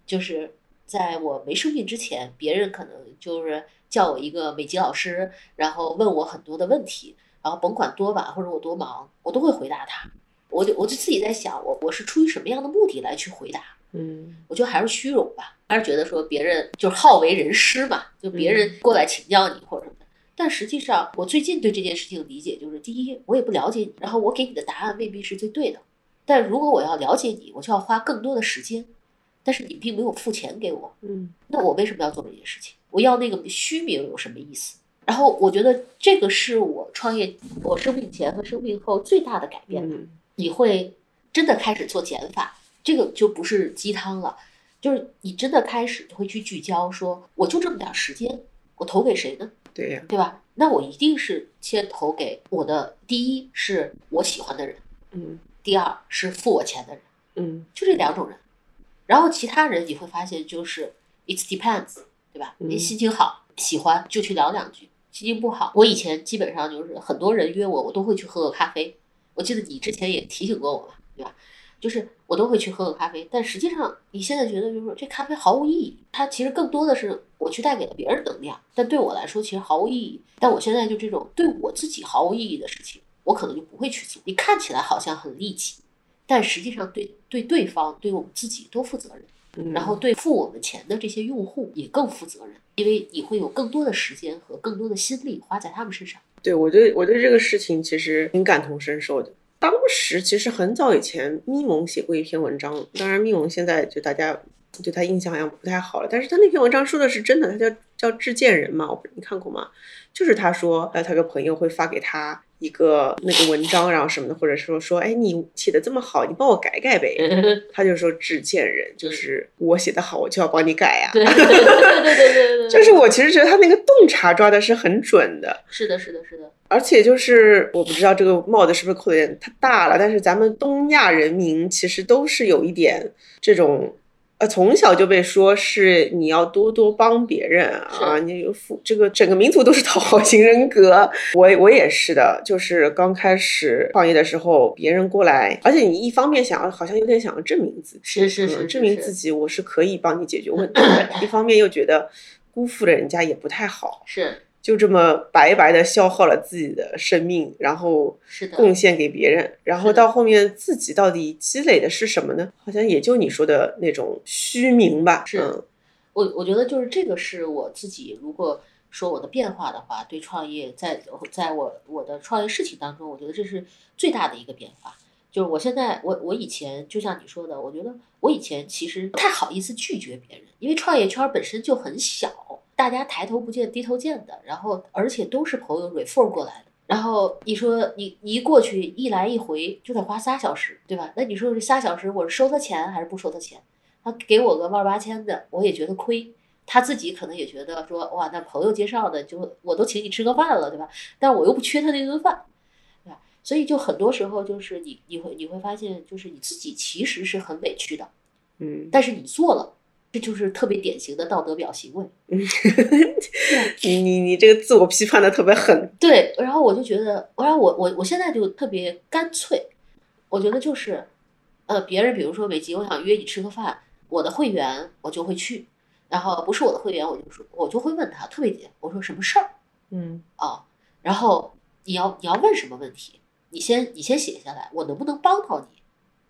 S1: 就是在我没生病之前，别人可能就是叫我一个美籍老师，然后问我很多的问题，然后甭管多晚或者我多忙，我都会回答他。我就我就自己在想，我我是出于什么样的目的来去回答？
S2: 嗯
S1: 我觉得还是虚荣吧，还是觉得说别人就是好为人师嘛，就别人过来请教你或者什么的。但实际上，我最近对这件事情的理解就是：第一，我也不了解你，然后我给你的答案未必是最对的。但如果我要了解你，我就要花更多的时间，但是你并没有付钱给我，
S2: 嗯
S1: 那我为什么要做这件事情？我要那个虚名有什么意思？然后我觉得这个是我创业，我生病前和生病后最大的改变。
S2: 嗯
S1: 你会真的开始做减法，这个就不是鸡汤了，就是你真的开始会去聚焦，说我就这么点儿时间，我投给谁呢？
S2: 对呀，
S1: 对吧？那我一定是先投给我的第一是我喜欢的人，
S2: 嗯
S1: 第二是付我钱的人，
S2: 嗯
S1: 就这两种人。然后其他人你会发现就是 it depends，对吧？
S2: 嗯
S1: 你心情好，喜欢就去聊两句；心情不好，我以前基本上就是很多人约我，我都会去喝个咖啡。我记得你之前也提醒过我嘛，对吧？就是我都会去喝个咖啡，但实际上你现在觉得就是这咖啡毫无意义，它其实更多的是我去带给了别人能量，但对我来说其实毫无意义。但我现在就这种对我自己毫无意义的事情，我可能就不会去做。你看起来好像很利己，但实际上对对对方、对我们自己都负责任。
S2: 嗯，
S1: 然后对付我们钱的这些用户也更负责任，因为你会有更多的时间和更多的心力花在他们身上。
S2: 对我对我对这个事情其实挺感同身受的。当时其实很早以前，咪蒙写过一篇文章，当然咪蒙现在就大家对他印象好像不太好了，但是他那篇文章说的是真的，他叫叫致见人嘛，我不你看过吗？就是他说，呃，他个朋友会发给他一个那个文章，然后什么的，或者说说，哎，你写的这么好，你帮我改改呗。他就说致见人，就是我写的好，我就要帮你改呀、
S1: 对对对对对对对，
S2: 就是我其实觉得他那个洞察抓的是很准的，
S1: 是的，是的，是的，
S2: 而且就是我不知道这个帽子是不是扣的有点太大了，但是咱们东亚人民其实都是有一点这种，呃，从小就被说是你要多多帮别人啊，你有负这个整个民族都是讨好型人格，我我也是的，就是刚开始创业的时候，别人过来，而且你一方面想要好像有点想要证明自己，
S1: 是是是
S2: 嗯证明自己我是可以帮你解决问题的，一方面又觉得辜负了人家也不太好。
S1: 是
S2: 就这么白白的消耗了自己的生命，然后
S1: 是的，
S2: 贡献给别人，然后到后面自己到底积累的是什么呢？好像也就你说的那种虚名吧。
S1: 是
S2: 嗯
S1: 我我觉得就是这个是我自己，如果说我的变化的话，对创业在在我我的创业事情当中，我觉得这是最大的一个变化。就是我现在，我我以前就像你说的，我觉得我以前其实不太好意思拒绝别人，因为创业圈本身就很小，大家抬头不见低头见的，然后而且都是朋友 refer 过来的。然后你说你你一过去一来一回就得花仨小时，对吧？那你说这仨小时我是收他钱还是不收他钱？他给我个万八千的，我也觉得亏。他自己可能也觉得说，哇，那朋友介绍的，就我都请你吃个饭了，对吧？但我又不缺他那顿饭，对吧？所以就很多时候就是你你会你会发现，就是你自己其实是很委屈的，
S2: 嗯，
S1: 但是你做了，这就是特别典型的道德表行为。
S2: 你你你这个自我批判的特别狠。
S1: 对，然后我就觉得，然后我我我现在就特别干脆，我觉得就是，呃，别人比如说美吉，我想约你吃个饭，我的会员我就会去，然后不是我的会员，我就说我就会问他，特别简，我说什么事儿
S2: 嗯
S1: 啊？然后你要你要问什么问题，你先你先写下来，我能不能帮到你，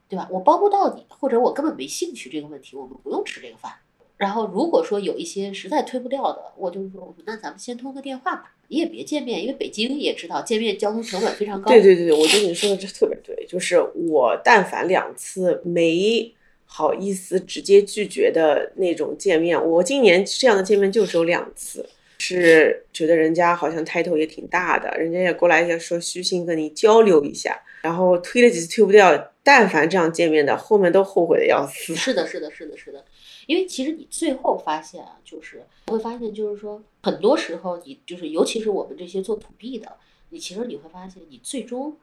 S1: 对吧？我帮不到你，或者我根本没兴趣这个问题，我们不用吃这个饭。然后如果说有一些实在推不掉的，我就说，那咱们先通个电话吧，你也别见面，因为北京也知道见面交通成本非常高。
S2: 对对对，我觉得你说的这特别对，就是我但凡两次没好意思直接拒绝的那种见面，我今年这样的见面就只有两次。是觉得人家好像抬头也挺大的，人家也过来要说虚心跟你交流一下，然后推了几次推不掉，但凡这样见面的，后面都后悔的要死。
S1: 是的，是的，是的，是的，因为其实你最后发现啊，就是你会发现，就是说很多时候你就是，尤其是我们这些做土币的，你其实你会发现，你最终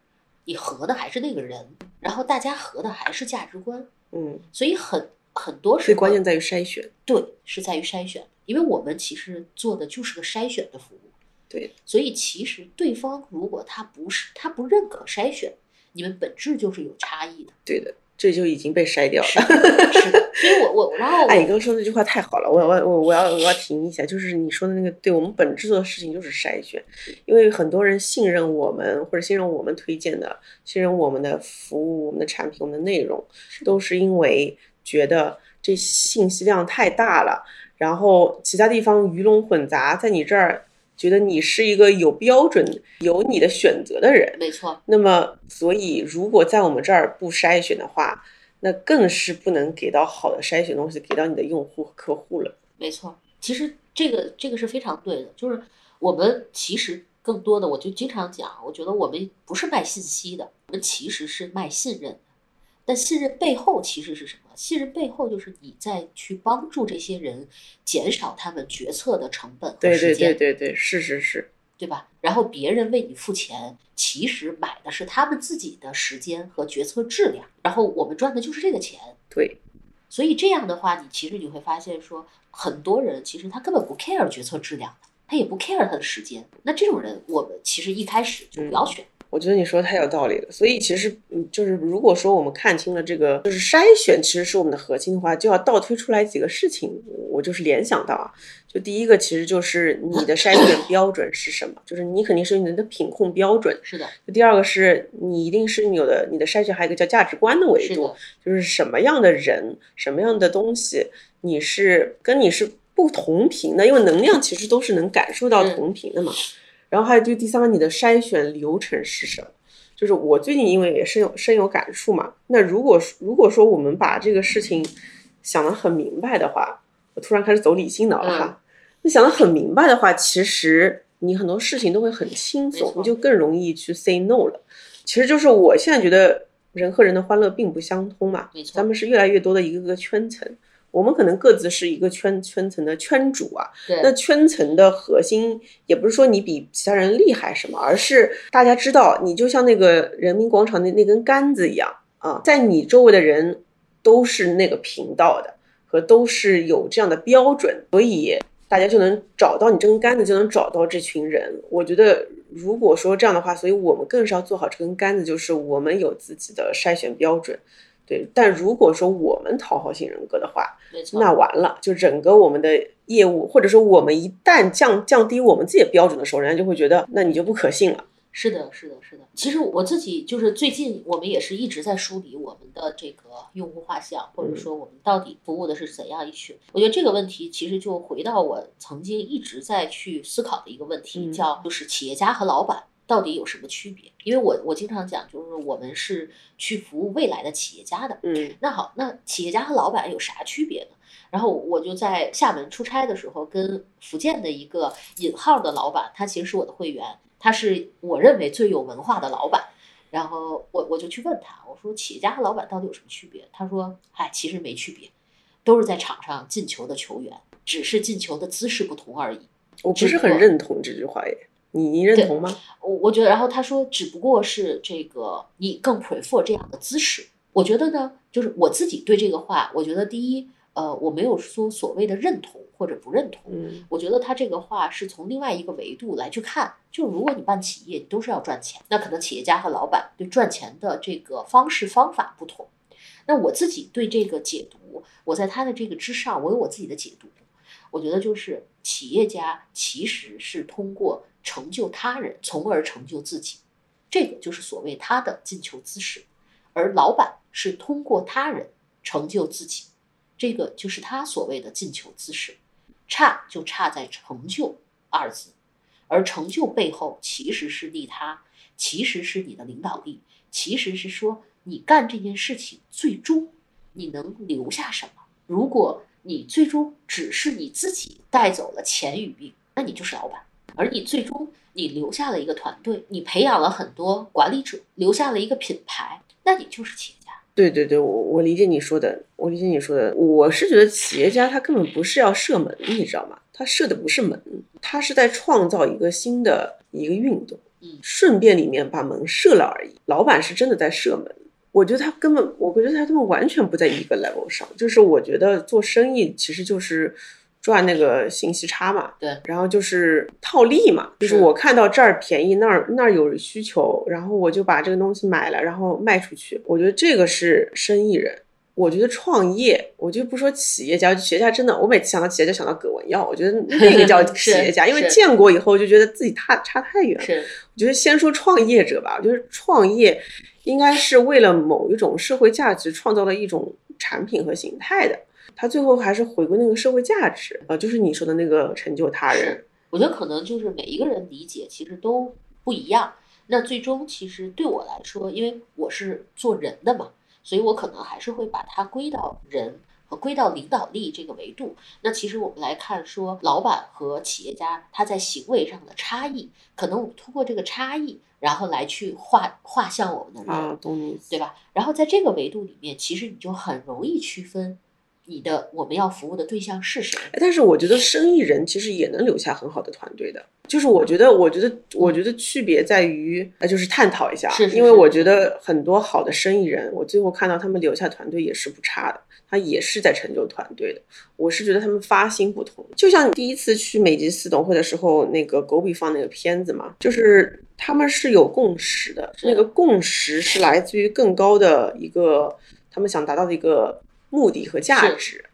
S1: 你合的还是那个人，然后大家合的还是价值观，
S2: 嗯，
S1: 所以很很多时候
S2: 最关键在于筛选。
S1: 对是在于筛选，因为我们其实做的就是个筛选的服务，
S2: 对，
S1: 所以其实对方如果他不是他不认可筛选，你们本质就是有差异的。
S2: 对的，这就已经被筛掉了。
S1: 是的，所以我我然后
S2: 哎，你刚刚说那句话太好了，我我我我要我要停一下，就是你说的那个，对我们本质做的事情就是筛选，因为很多人信任我们或者信任我们推荐的，信任我们的服务、我们的产品、我们的内容，都是因为觉得这信息量太大了，然后其他地方鱼龙混杂，在你这儿觉得你是一个有标准、有你的选择的人。
S1: 没错，
S2: 那么，所以如果在我们这儿不筛选的话，那更是不能给到好的筛选东西给到你的用户和客户了。
S1: 没错，其实这个这个是非常对的，就是我们其实更多的，我就经常讲，我觉得我们不是卖信息的，我们其实是卖信任的。但信任背后其实是什么？信任背后就是你在去帮助这些人减少他们决策的成本和
S2: 对对
S1: 时间。
S2: 对对对，是是是，
S1: 对吧？然后别人为你付钱，其实买的是他们自己的时间和决策质量，然后我们赚的就是这个钱。
S2: 对，
S1: 所以这样的话，你其实你会发现说，很多人其实他根本不 care 决策质量的，他也不 care 他的时间。那这种人，我们其实一开始就不要选。
S2: 我觉得你说的太有道理了。所以其实，嗯，就是如果说我们看清了这个，就是筛选其实是我们的核心的话，就要倒推出来几个事情。我就是联想到啊，就第一个其实就是你的筛选标准是什么，就是你肯定是你的品控标准。
S1: 是的，
S2: 第二个是你一定是你有的你的筛选还有一个叫价值观的维度
S1: 是，，
S2: 就是什么样的人、什么样的东西，你是跟你是不同频的，因为能量其实都是能感受到
S1: 嗯
S2: 同频的嘛。然后还有就第三个，你的筛选流程是什么？就是我最近因为也深有深有感触嘛。那如果如果说我们把这个事情想得很明白的话，我突然开始走理性脑了哈。那想得很明白的话，其实你很多事情都会很轻松，你就更容易去 say no 了。其实就是我现在觉得人和人的欢乐并不相通嘛咱们是越来越多的一个个圈层，我们可能各自是一个圈圈层的圈主啊，那，圈层的核心也不是说你比其他人厉害什么，而是大家知道你就像那个人民广场的那根杆子一样啊，在你周围的人都是那个频道的，和都是有这样的标准，所以大家就能找到你这根杆子，就能找到这群人。我觉得如果说这样的话，所以我们更是要做好这根杆子，就是我们有自己的筛选标准。对，但如果说我们讨好型人格的话。那完了，就整个我们的业务，或者说我们一旦降降低我们自己的标准的时候，人家就会觉得那你就不可信了。
S1: 是的，是的，是的。其实我自己就是最近，我们也是一直在梳理我们的这个用户画像，或者说我们到底服务的是怎样一群。我觉得这个问题其实就回到我曾经一直在去思考的一个问题，
S2: 嗯
S1: 叫就是企业家和老板到底有什么区别？因为我我经常讲，就是我们是去服务未来的企业家的。
S2: 嗯
S1: 那好，那企业家和老板有啥区别呢？然后我就在厦门出差的时候，跟福建的一个引号的老板，他其实是我的会员，他是我认为最有文化的老板。然后我我就去问他，我说企业家和老板到底有什么区别？他说，哎，其实没区别，都是在场上进球的球员，只是进球的姿势不同而已。
S2: 我不是很认同这句话耶，你你认同吗？
S1: 我我觉得，然后他说，只不过是这个你更 prefer 这样的姿势。我觉得呢，就是我自己对这个话，我觉得第一，呃，我没有说所谓的认同或者不认同，
S2: 嗯
S1: 我觉得他这个话是从另外一个维度来去看，就如果你办企业，你都是要赚钱，那可能企业家和老板对赚钱的这个方式方法不同。那我自己对这个解读，我在他的这个之上，我有我自己的解读。我觉得就是企业家其实是通过成就他人，从而成就自己，这个就是所谓他的进球姿势。而老板是通过他人成就自己，这个就是他所谓的进球姿势。差就差在成就二字，而成就背后其实是利他，其实是你的领导力，其实是说你干这件事情最终你能留下什么。如果你最终只是你自己带走了钱与命，那你就是老板；而你最终你留下了一个团队，你培养了很多管理者，留下了一个品牌，那你就是企业家。
S2: 对对对，我我理解你说的，我理解你说的。我是觉得企业家他根本不是要射门，你知道吗？他射的不是门，他是在创造一个新的一个运动，
S1: 嗯
S2: 顺便里面把门射了而已。老板是真的在射门，我觉得他根本，我觉得他根本完全不在一个 level 上。就是我觉得做生意其实就是赚那个信息差嘛。
S1: 对，
S2: 然后就是套利嘛，就是
S1: 是
S2: 我看到这儿便宜，那儿那儿有需求，然后我就把这个东西买了，然后卖出去。我觉得这个是生意人。我觉得创业，我就不说企业家，企业家真的，我每次想到企业家想到葛文耀，我觉得那个叫 企业家，因为
S1: 是
S2: 见过以后就觉得自己差差太远了。
S1: 是
S2: 我觉得先说创业者吧，我觉得创业应该是为了某一种社会价值创造了一种产品和形态的，他最后还是回归那个社会价值，呃，就是你说的那个成就他人
S1: 是。我觉得可能就是每一个人理解其实都不一样。那最终其实对我来说，因为我是做人的嘛，所以我可能还是会把它归到人和归到领导力这个维度。那其实我们来看说，老板和企业家他在行为上的差异，可能我们通过这个差异，然后来去画画像我们的人。
S2: 啊，懂你意思。
S1: 对吧？然后在这个维度里面，其实你就很容易区分你的我们要服务的对象是谁。
S2: 哎但是我觉得生意人其实也能留下很好的团队的，就是我觉得，我觉得，我觉得区别在于，呃，就是探讨一下，
S1: 是是是
S2: 因为我觉得很多好的生意人，我最后看到他们留下团队也是不差的，他也是在成就团队的。我是觉得他们发心不同，就像你第一次去美籍四董会的时候，那个狗比放那个片子嘛，就是他们是有共识的，那个共识是来自于更高的一个他们想达到的一个目的和价
S1: 是。
S2: 值。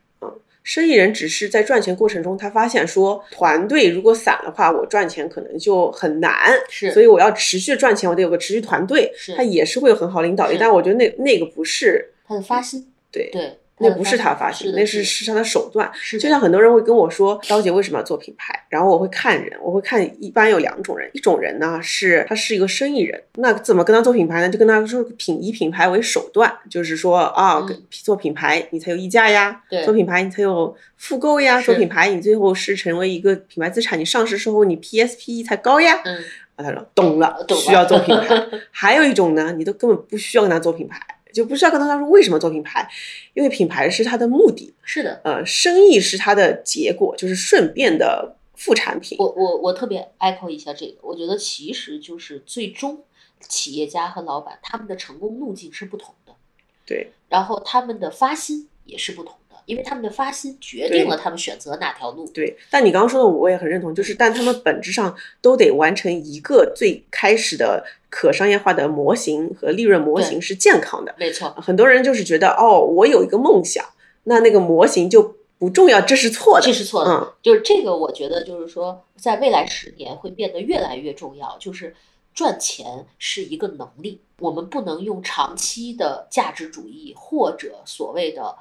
S2: 生意人只是在赚钱过程中，他发现说，团队如果散的话，我赚钱可能就很难，
S1: 是。
S2: 所以我要持续赚钱，我得有个持续团队，
S1: 是。
S2: 他也是会有很好领导力。但我觉得那那个不是
S1: 他的发心，
S2: 对，
S1: 对，
S2: 那不是他发
S1: 心，
S2: 心，
S1: 是的
S2: 那是是他的手段。就像很多人会跟我说，刀姐为什么要做品牌？然后我会看人，我会看一般有两种人，一种人呢是他是一个生意人，那怎么跟他做品牌呢？就跟他说品以品牌为手段，就是说啊，
S1: 嗯
S2: 做品牌你才有溢价呀，做品牌你才有复购呀，
S1: 是
S2: 做品牌你最后是成为一个品牌资产，你上市时候你 PSP 才高呀。
S1: 嗯，
S2: 啊，他说懂了，
S1: 懂了
S2: 需要做品牌。还有一种呢，你都根本不需要跟他做品牌，就不需要跟他说为什么做品牌，因为品牌是他的目的，
S1: 是的。
S2: 呃，生意是它的结果，就是顺便的副产品。
S1: 我我我特别 echo 一下这个，我觉得其实就是最终企业家和老板他们的成功路径是不同的，
S2: 对
S1: 然后他们的发心也是不同的，因为他们的发心决定了他们选择哪条路。
S2: 对，但你刚刚说的我也很认同，就是但他们本质上都得完成一个最开始的可商业化的模型和利润模型是健康的。
S1: 没错，
S2: 很多人就是觉得哦，我有一个梦想，那那个模型就不重要，这是错的。
S1: 这是错的。
S2: 嗯，
S1: 就是这个，我觉得就是说，在未来十年会变得越来越重要。就是赚钱是一个能力，我们不能用长期的价值主义或者所谓的呃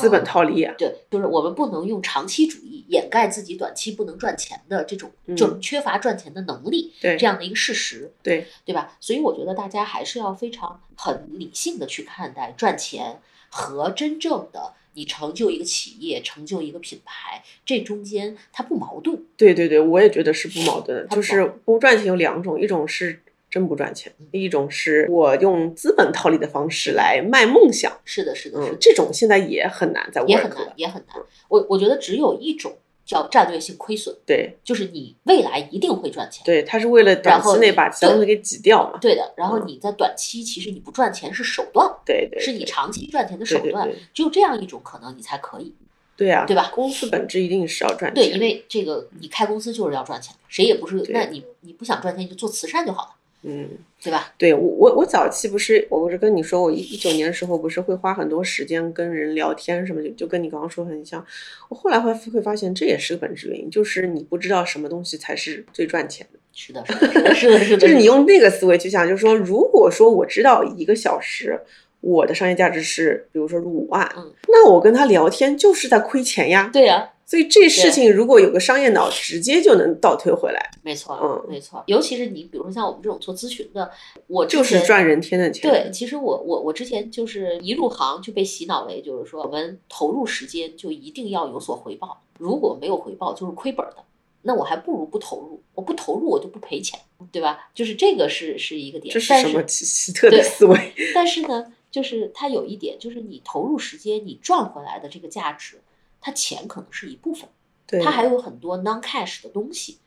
S2: 资本套利啊，
S1: 对，就是我们不能用长期主义掩盖自己短期不能赚钱的这种，
S2: 嗯
S1: 就是缺乏赚钱的能力
S2: 对
S1: 这样的一个事实，
S2: 对
S1: 对吧？所以我觉得大家还是要非常很理性的去看待赚钱和真正的你成就一个企业、成就一个品牌，这中间它不矛盾。
S2: 对对对，我也觉得是不矛盾的。就是不赚钱有两种，一种是真不赚钱，
S1: 嗯
S2: 一种是我用资本套利的方式来卖梦想。
S1: 是的，是的，是的，，
S2: 嗯这种现在也很难在
S1: 也很难，也很难。我我觉得只有一种叫战略性亏损，
S2: 对
S1: 就是你未来一定会赚钱。
S2: 对，他是为了短期内把其他东西给挤掉嘛。
S1: 对的，然后
S2: 嗯
S1: 你在短期其实你不赚钱是手段，
S2: 对对，
S1: 是你长期赚钱的手段
S2: 对对对，
S1: 只有这样一种可能你才可以，
S2: 对啊，
S1: 对吧
S2: 公司本质一定是要赚钱，
S1: 对，因为这个你开公司就是要赚钱，谁也不是，那你你不想赚钱你就做慈善就好了，
S2: 嗯。
S1: 对吧？
S2: 对我我我早期不是我不是跟你说，我一一九年的时候不是会花很多时间跟人聊天什么，就就跟你刚刚说很像。我后来会会发现这也是个本质原因，就是你不知道什么东西才是最赚钱的。
S1: 是的，是的，是的，是的，是的，
S2: 就是你用那个思维去想，就是说，如果说我知道一个小时我的商业价值是，比如说五万，
S1: 嗯
S2: 那我跟他聊天就是在亏钱呀。
S1: 对呀、
S2: 所以这事情如果有个商业脑，直接就能倒推回来，
S1: 没错，
S2: 嗯
S1: 没错，尤其是你，比如说像我们这种做咨询的，我
S2: 就是赚人天的钱。
S1: 对，其实我我我之前就是一入行就被洗脑为，就是说我们投入时间就一定要有所回报，如果没有回报就是亏本儿的，那我还不如不投入，我不投入我就不赔钱，对吧？就是这个是是一个点，
S2: 这是什么奇奇特的思维？
S1: 但是呢，就是它有一点，就是你投入时间，你赚回来的这个价值，它钱可能是一部分，
S2: 对
S1: 它还有很多 non cash 的东西，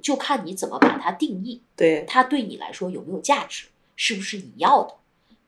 S1: 就看你怎么把它定义，
S2: 对
S1: 它对你来说有没有价值，是不是你要的，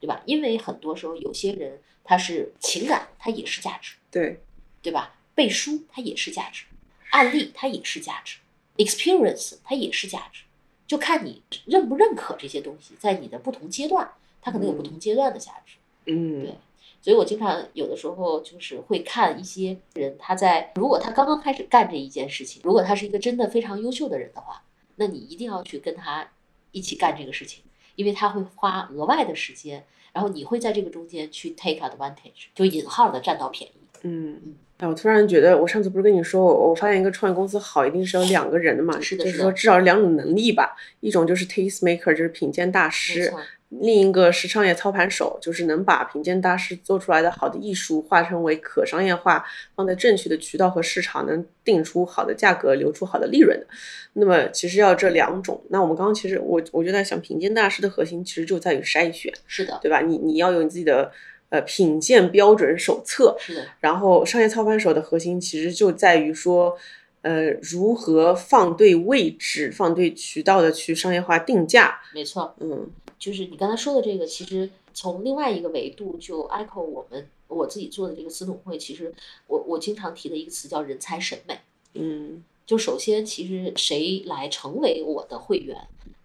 S1: 对吧？因为很多时候有些人他是情感，它也是价值，
S2: 对
S1: 对吧？背书它也是价值，案例它也是价值，experience 它也是价值，就看你认不认可这些东西，在你的不同阶段，它可能有不同阶段的价值。
S2: 嗯，
S1: 对所以我经常有的时候就是会看一些人，他在如果他刚刚开始干这一件事情，如果他是一个真的非常优秀的人的话，那你一定要去跟他一起干这个事情，因为他会花额外的时间，然后你会在这个中间去 take advantage，就引号的占到便宜。
S2: 嗯嗯，哎，我突然觉得，我上次不是跟你说，我我发现一个创业公司好，一定是有两个人的嘛，
S1: 是的的
S2: 就是说至少两种能力吧，一种就是 taste maker，就是品鉴大师，
S1: 错，
S2: 另一个是商业操盘手，就是能把品鉴大师做出来的好的艺术化成为可商业化，放在正确的渠道和市场，能定出好的价格，留出好的利润的。那么其实要这两种，那我们刚刚其实我我就在想，品鉴大师的核心其实就在于筛选，
S1: 是的，
S2: 对吧？你你要有你自己的呃品鉴标准手册，
S1: 是的，
S2: 然后商业操盘手的核心其实就在于说，呃，如何放对位置、放对渠道的去商业化定价。
S1: 没错。
S2: 嗯
S1: 就是你刚才说的这个，其实从另外一个维度就 echo 我们我自己做的这个私董会，其实我我经常提的一个词叫人才审美。
S2: 嗯
S1: 就首先，其实谁来成为我的会员，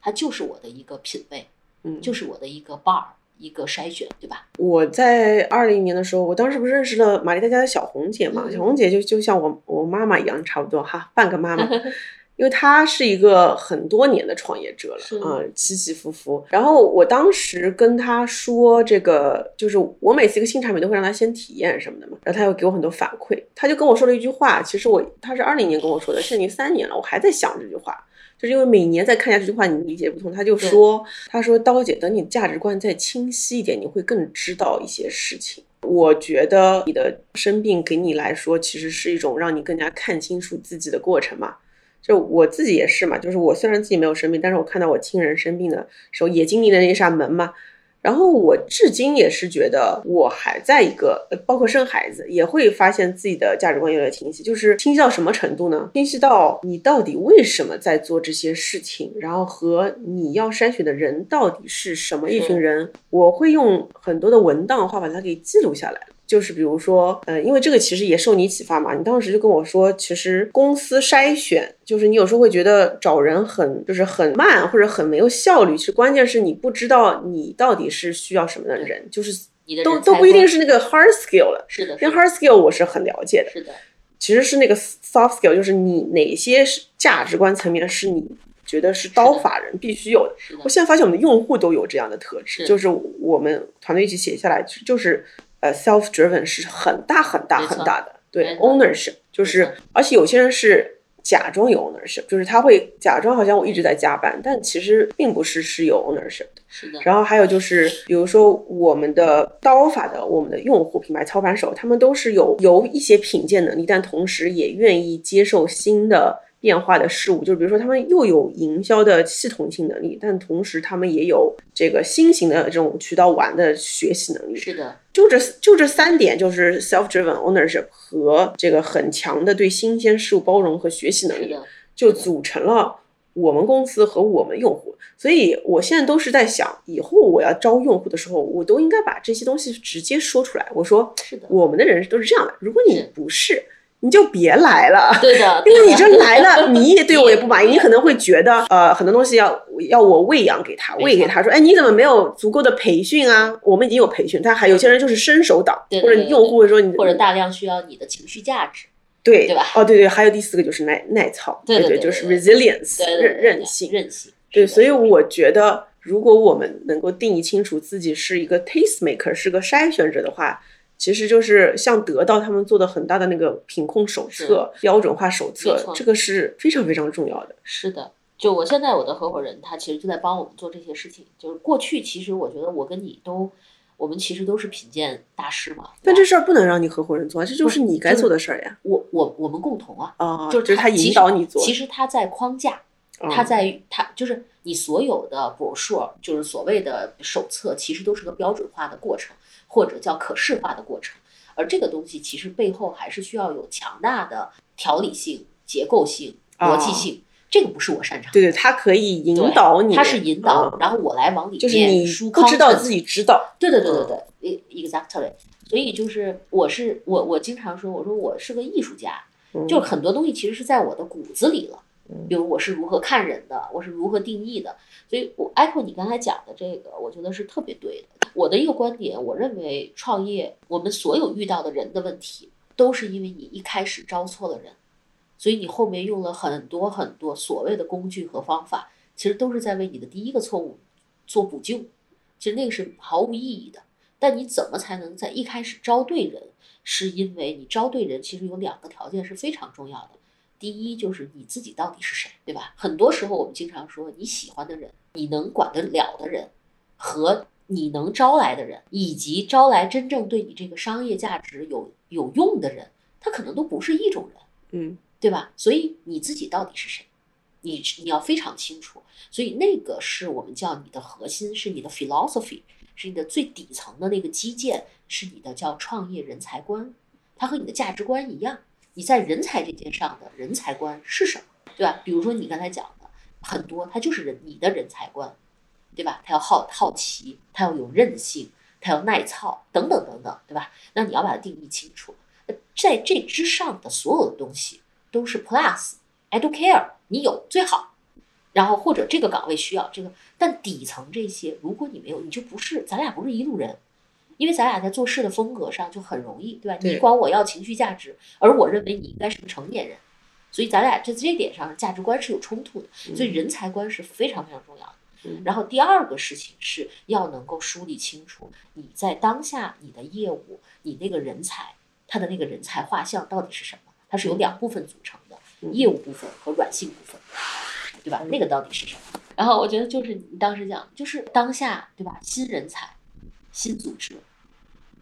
S1: 他就是我的一个品味，
S2: 嗯，
S1: 就是我的一个 bar，一个筛选，对吧？
S2: 我在二零年的时候，我当时不是认识了玛丽大家的小红姐嘛？
S1: 嗯
S2: 小红姐就就像我我妈妈一样，差不多哈，半个妈妈。因为他是一个很多年的创业者了啊、起起伏伏。然后我当时跟他说，这个就是我每次一个新产品都会让他先体验什么的嘛，然后他又给我很多反馈。他就跟我说了一句话，其实我他是二零年跟我说的，现在已经三年了，我还在想这句话。就是因为每年再看下这句话，你理解不同，他就说，他说刀姐，等你价值观再清晰一点，你会更知道一些事情。我觉得你的生病给你来说，其实是一种让你更加看清楚自己的过程嘛。就我自己也是嘛，就是我虽然自己没有生病，但是我看到我亲人生病的时候，也经历了那扇门嘛。然后我至今也是觉得，我还在一个，呃包括生孩子，也会发现自己的价值观越来越清晰。就是清晰到什么程度呢？清晰到你到底为什么在做这些事情，然后和你要筛选的人到底是什么一群人。我会用很多的文档化把它给记录下来。就是比如说，呃，因为这个其实也受你启发嘛，你当时就跟我说，其实公司筛选，就是你有时候会觉得找人很就是很慢或者很没有效率，其实关键是你不知道你到底是需要什么的人，就是都都不一定是那个 hard skill 了，
S1: 是的，
S2: 因为 hard skill 我是很了解的，
S1: 是的，
S2: 其实是那个 soft skill，就是你哪些是价值观层面是你觉得是刀法人必须有的。我，现在发现我们的用户都有这样的特质，就是我们团队一起写下来，就就是呃 self driven 是很大很大很大的，对 ownership 就是，而且有些人是假装有 ownership，就是他会假装好像我一直在加班，但其实并不是是有 ownership 的。
S1: 是的，
S2: 然后还有就是，比如说我们的刀法的我们的用户品牌操盘手，他们都是有有一些品鉴能力，但同时也愿意接受新的变化的事物。就是比如说，他们又有营销的系统性能力，但同时他们也有这个新型的这种渠道玩的学习能力。
S1: 是的，
S2: 就这就这三点，就是 self-driven ownership 和这个很强的对新鲜事物包容和学习能力。就组成了我们公司和我们用户。所以我现在都是在想，以后我要招用户的时候，我都应该把这些东西直接说出来。我说，
S1: 是的，
S2: 我们的人都是这样的，如果你
S1: 是
S2: 不是，你就别来了。
S1: 对的，
S2: 因为你这来了，你也对我也不满意，你 可能会觉得，呃，很多东西要要我喂养给他，喂给他说，哎，你怎么没有足够的培训啊？我们已经有培训，但还有些人就是伸手党，或者用户会说你
S1: 或者大量需要你的情绪价值，
S2: 对
S1: 对吧
S2: 哦，对对，还有第四个就是耐耐操，
S1: 对对
S2: 对就是 resilience
S1: 对对对
S2: 韧
S1: 对
S2: 韧性，
S1: 韧性，
S2: 对，所以我觉得，如果我们能够定义清楚自己是一个 taste maker，是个筛选者的话，其实就是像得到他们做的很大的那个品控手册、标准化手册，这个是非常非常重要的。
S1: 是的，就我现在我的合伙人，他其实就在帮我们做这些事情。就是过去其实我觉得我跟你都，我们其实都是品鉴大师嘛。
S2: 但这事儿不能让你合伙人做，这就是你该做的事儿呀。
S1: 我我我们共同啊，
S2: 啊，
S1: 就是
S2: 就是他引导你做，
S1: 其实他在框架，
S2: 啊
S1: 他在他就是你所有的 brochure，就是所谓的手册，其实都是个标准化的过程，或者叫可视化的过程。而这个东西其实背后还是需要有强大的条理性、结构性、逻辑
S2: 啊
S1: 性。这个不是我擅长的。
S2: 对对，他可以引导你，
S1: 它是引导，
S2: 嗯
S1: 然后我来往里面
S2: 就是你
S1: 输
S2: 不知道自己知道，
S1: 对对对对对，e exactly。所以就是我是我我经常说，我说我是个艺术家，就是很多东西其实是在我的骨子里了。
S2: 嗯
S1: 比如我是如何看人的，我是如何定义的。所以我 echo 你刚才讲的这个，我觉得是特别对的。我的一个观点，我认为创业，我们所有遇到的人的问题，都是因为你一开始招错了人，所以你后面用了很多很多所谓的工具和方法，其实都是在为你的第一个错误做补救。其实那个是毫无意义的。但你怎么才能在一开始招对人？是因为你招对人，其实有两个条件是非常重要的。第一就是你自己到底是谁，对吧？很多时候我们经常说，你喜欢的人，你能管得了的人，和你能招来的人，以及招来真正对你这个商业价值有有用的人，他可能都不是一种人，
S2: 嗯
S1: 对吧？所以你自己到底是谁，你你要非常清楚。所以那个是我们叫你的核心，是你的 philosophy，是你的最底层的那个基建，是你的叫创业人才观，它和你的价值观一样。你在人才这件上的人才观是什么，对吧？比如说你刚才讲的很多，它就是人你的人才观，对吧？他要好好奇，他要有韧性，他要耐操，等等等等，对吧？那你要把它定义清楚。在这之上的所有的东西都是 plus，I don't care，你有最好。然后或者这个岗位需要这个，但底层这些，如果你没有，你就不是，咱俩不是一路人。因为咱俩在做事的风格上就很容易，对吧？你管我要情绪价值，而我认为你应该是个成年人，所以咱俩在这点上价值观是有冲突的。所以人才观是非常非常重要的。
S2: 嗯
S1: 然后第二个事情是要能够梳理清楚你在当下你的业务，你那个人才他的那个人才画像到底是什么？它是由两部分组成的，
S2: 嗯
S1: 业务部分和软性部分，对吧？那个到底是什么？然后我觉得就是你当时讲，就是当下对吧？新人才、新组织，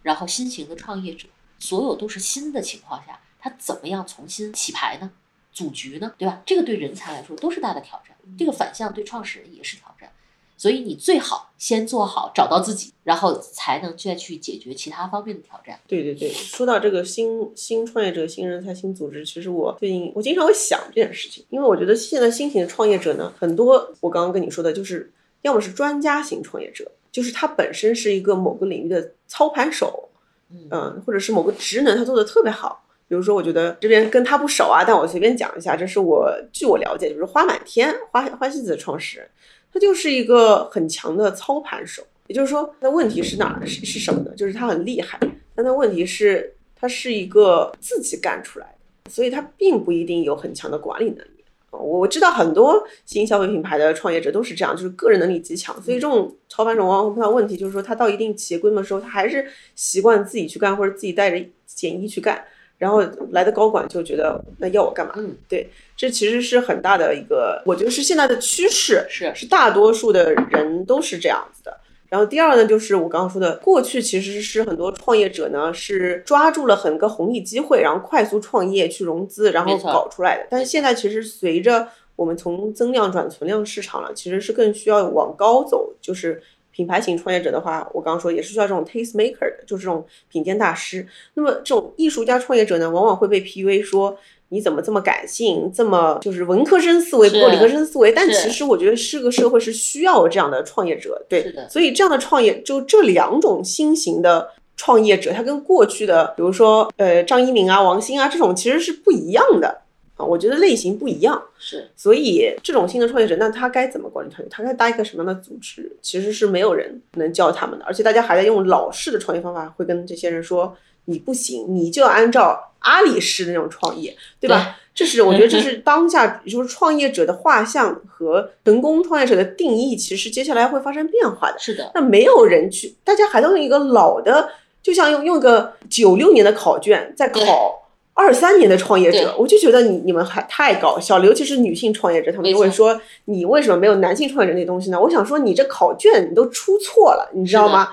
S1: 然后新型的创业者，所有都是新的情况下，他怎么样重新起牌呢？组局呢？对吧？这个对人才来说都是大的挑战，这个反向对创始人也是挑战。所以你最好先做好，找到自己，然后才能再去解决其他方面的挑战。
S2: 对对对，说到这个新新创业者、新人才、新组织，其实我最近我经常会想这件事情，因为我觉得现在新型的创业者呢，很多我刚刚跟你说的，就是要么是专家型创业者，就是他本身是一个某个领域的操盘手，
S1: 嗯
S2: 嗯，或者是某个职能他做的特别好。比如说，我觉得这边跟他不熟啊，但我随便讲一下，这是我据我了解，就是花满天花花西子的创始人，他就是一个很强的操盘手。也就是说，那问题是哪儿是是什么呢？就是他很厉害，但他问题是，他是一个自己干出来的，所以他并不一定有很强的管理能力。啊我我知道很多新消费品牌的创业者都是这样，就是个人能力极强，所以这种操盘手往往会碰到问题，就是说他到一定企业规模的时候，他还是习惯自己去干，或者自己带着简易去干。然后来的高管就觉得那要我干嘛？
S1: 嗯，
S2: 对，这其实是很大的一个，我觉得是现在的趋势，
S1: 是
S2: 是大多数的人都是这样子的。然后第二呢，就是我刚刚说的，过去其实是很多创业者呢是抓住了很个红利机会，然后快速创业去融资，然后搞出来的。但是现在其实随着我们从增量转存量市场了，其实是更需要往高走，就是。品牌型创业者的话，我刚刚说也是需要这种 taste maker 的，就是这种品鉴大师。那么这种艺术家创业者呢，往往会被 PUA 说你怎么这么感性，这么就是文科生思维不够理科生思维。但其实我觉得是个社会是需要这样的创业者，对，所以这样的创业就这两种新型的创业者，他跟过去的比如说呃张一鸣啊、王兴啊这种其实是不一样的啊，我觉得类型不一样。
S1: 是
S2: 所以这种新的创业者，那他该怎么管理团队？他该搭一个什么样的组织？其实是没有人能教他们的，而且大家还在用老式的创业方法，会跟这些人说你不行，你就要按照阿里式的那种创业，对吧？这是我觉得这是当下就是创业者的画像和成功创业者的定义，其实接下来会发生变化的。
S1: 是的，
S2: 那没有人去，大家还在用一个老的，就像用用个九六年的考卷在考二三年的创业者，我就觉得你你们还太搞笑了，尤其是女性创业者，他们就会说你为什么没有男性创业者那东西呢？我想说你这考卷你都出错了，你知道吗？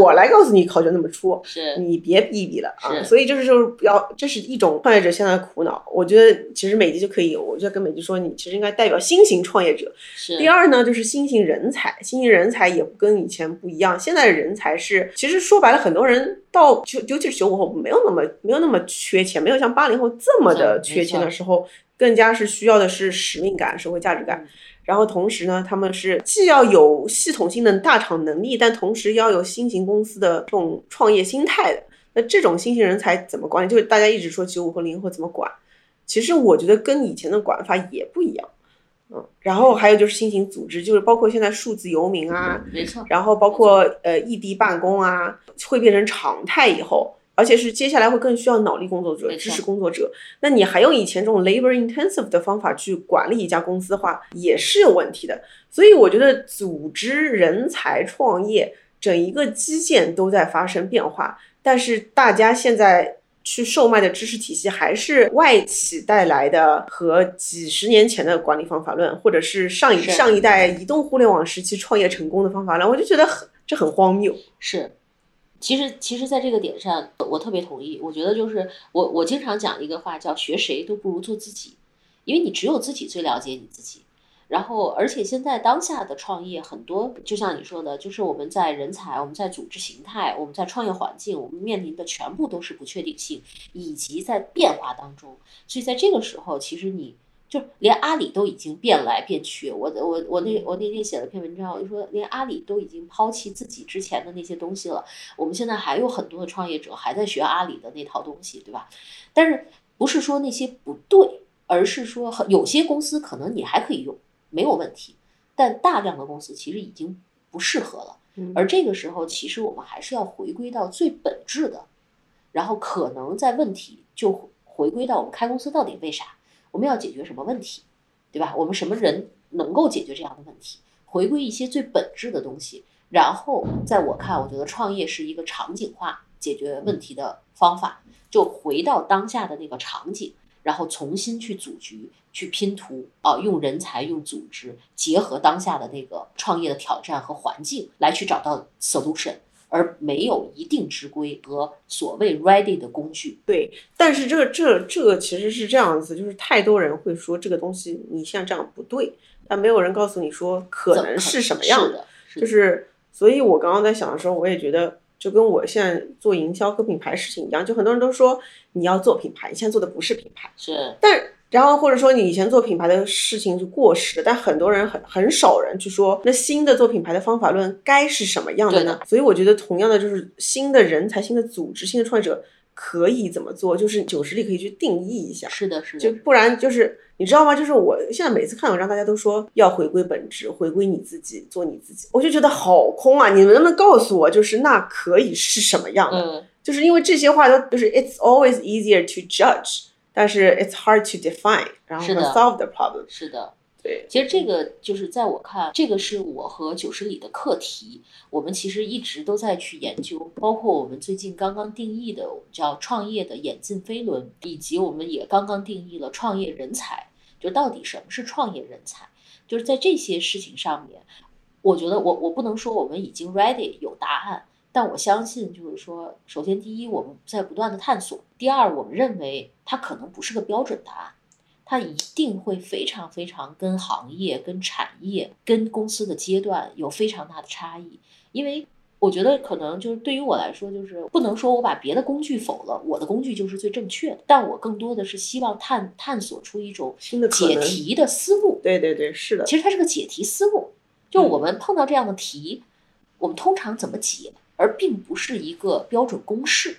S2: 我来告诉你考卷怎么出。
S1: 是
S2: 你别逼逼了啊！所以就是就是不要，这是一种创业者现在的苦恼。我觉得其实美吉就可以，我就跟美吉说，你其实应该代表新型创业者，
S1: 是
S2: 第二呢，就是新型人才，新型人才也跟以前不一样。现在的人才是，其实说白了，很多人到就，尤其是九五后，没有那么没有那么缺钱，没有像八零后这么的缺钱的时候，更加是需要的是使命感、社会价值感。
S1: 嗯
S2: 然后同时呢，他们是既要有系统性的大厂能力，但同时要有新型公司的这种创业心态的。那这种新型人才怎么管理？就是大家一直说九五后、零后怎么管，其实我觉得跟以前的管法也不一样。嗯，然后还有就是新型组织，就是包括现在数字游民啊，
S1: 没错，
S2: 然后包括呃异地办公啊，会变成常态以后，而且是接下来会更需要脑力工作者、知识工作者。那你还用以前这种 labor intensive 的方法去管理一家公司的话，也是有问题的。所以我觉得组织、人才、创业整一个基建都在发生变化，但是大家现在。去售卖的知识体系还是外企带来的，和几十年前的管理方法论，或者是上一上一代移动互联网时期创业成功的方法论，我就觉得很这很荒谬。
S1: 是，其实其实，在这个点上，我特别同意。我觉得就是我我经常讲一个话，叫学谁都不如做自己，因为你只有自己最了解你自己。然后，而且现在当下的创业很多，就像你说的，就是我们在人才、我们在组织形态、我们在创业环境，我们面临的全部都是不确定性，以及在变化当中。所以在这个时候，其实你就连阿里都已经变来变去。我我我那我那天写了篇文章，我就说连阿里都已经抛弃自己之前的那些东西了。我们现在还有很多的创业者还在学阿里的那套东西，对吧？但是不是说那些不对，而是说有些公司可能你还可以用。没有问题，但大量的公司其实已经不适合了。而这个时候，其实我们还是要回归到最本质的，然后可能在问题就回归到我们开公司到底为啥？我们要解决什么问题，对吧？我们什么人能够解决这样的问题？回归一些最本质的东西，然后在我看，我觉得创业是一个场景化解决问题的方法，就回到当下的那个场景。然后重新去组局、去拼图啊，用人才、用组织结合当下的那个创业的挑战和环境，来去找到 solution，而没有一定之规和所谓 ready 的工具。
S2: 对，但是这个这这个其实是这样子，就是太多人会说这个东西你像这样不对，但没有人告诉你说可能是什么样
S1: 的。
S2: 就是，所以我刚刚在想的时候，我也觉得。就跟我现在做营销和品牌事情一样，就很多人都说你要做品牌，你现在做的不是品牌，
S1: 是。
S2: 但然后或者说你以前做品牌的事情是过时的，但很多人很很少人去说，那新的做品牌的方法论该是什么样的呢？所以我觉得同样的就是新的人才、新的组织、新的创业者。可以怎么做？就是九十里可以去定义一下，
S1: 是的，是的，
S2: 就不然就是你知道吗？就是我现在每次看文章，大家都说要回归本质，回归你自己，做你自己，我就觉得好空啊！你们能不能告诉我，就是那可以是什么样的？
S1: 嗯，
S2: 就是因为这些话都就是 it's always easier to judge，但是 it's hard to define，然后 solve the problem。
S1: 是的。
S2: 对，
S1: 其实这个就是在我看，这个是我和九十里的课题。我们其实一直都在去研究，包括我们最近刚刚定义的，我们叫创业的演进飞轮，以及我们也刚刚定义了创业人才，就到底什么是创业人才？就是在这些事情上面，我觉得我我不能说我们已经 ready 有答案，但我相信就是说，首先第一，我们在不断的探索；第二，我们认为它可能不是个标准答案。它一定会非常非常跟行业、跟产业、跟公司的阶段有非常大的差异，因为我觉得可能就是对于我来说，就是不能说我把别的工具否了，我的工具就是最正确的，但我更多的是希望探探索出一种
S2: 新的
S1: 解题的思路。
S2: 对对对，是的。
S1: 其实它是个解题思路，就我们碰到这样的题，我们通常怎么解，而并不是一个标准公式。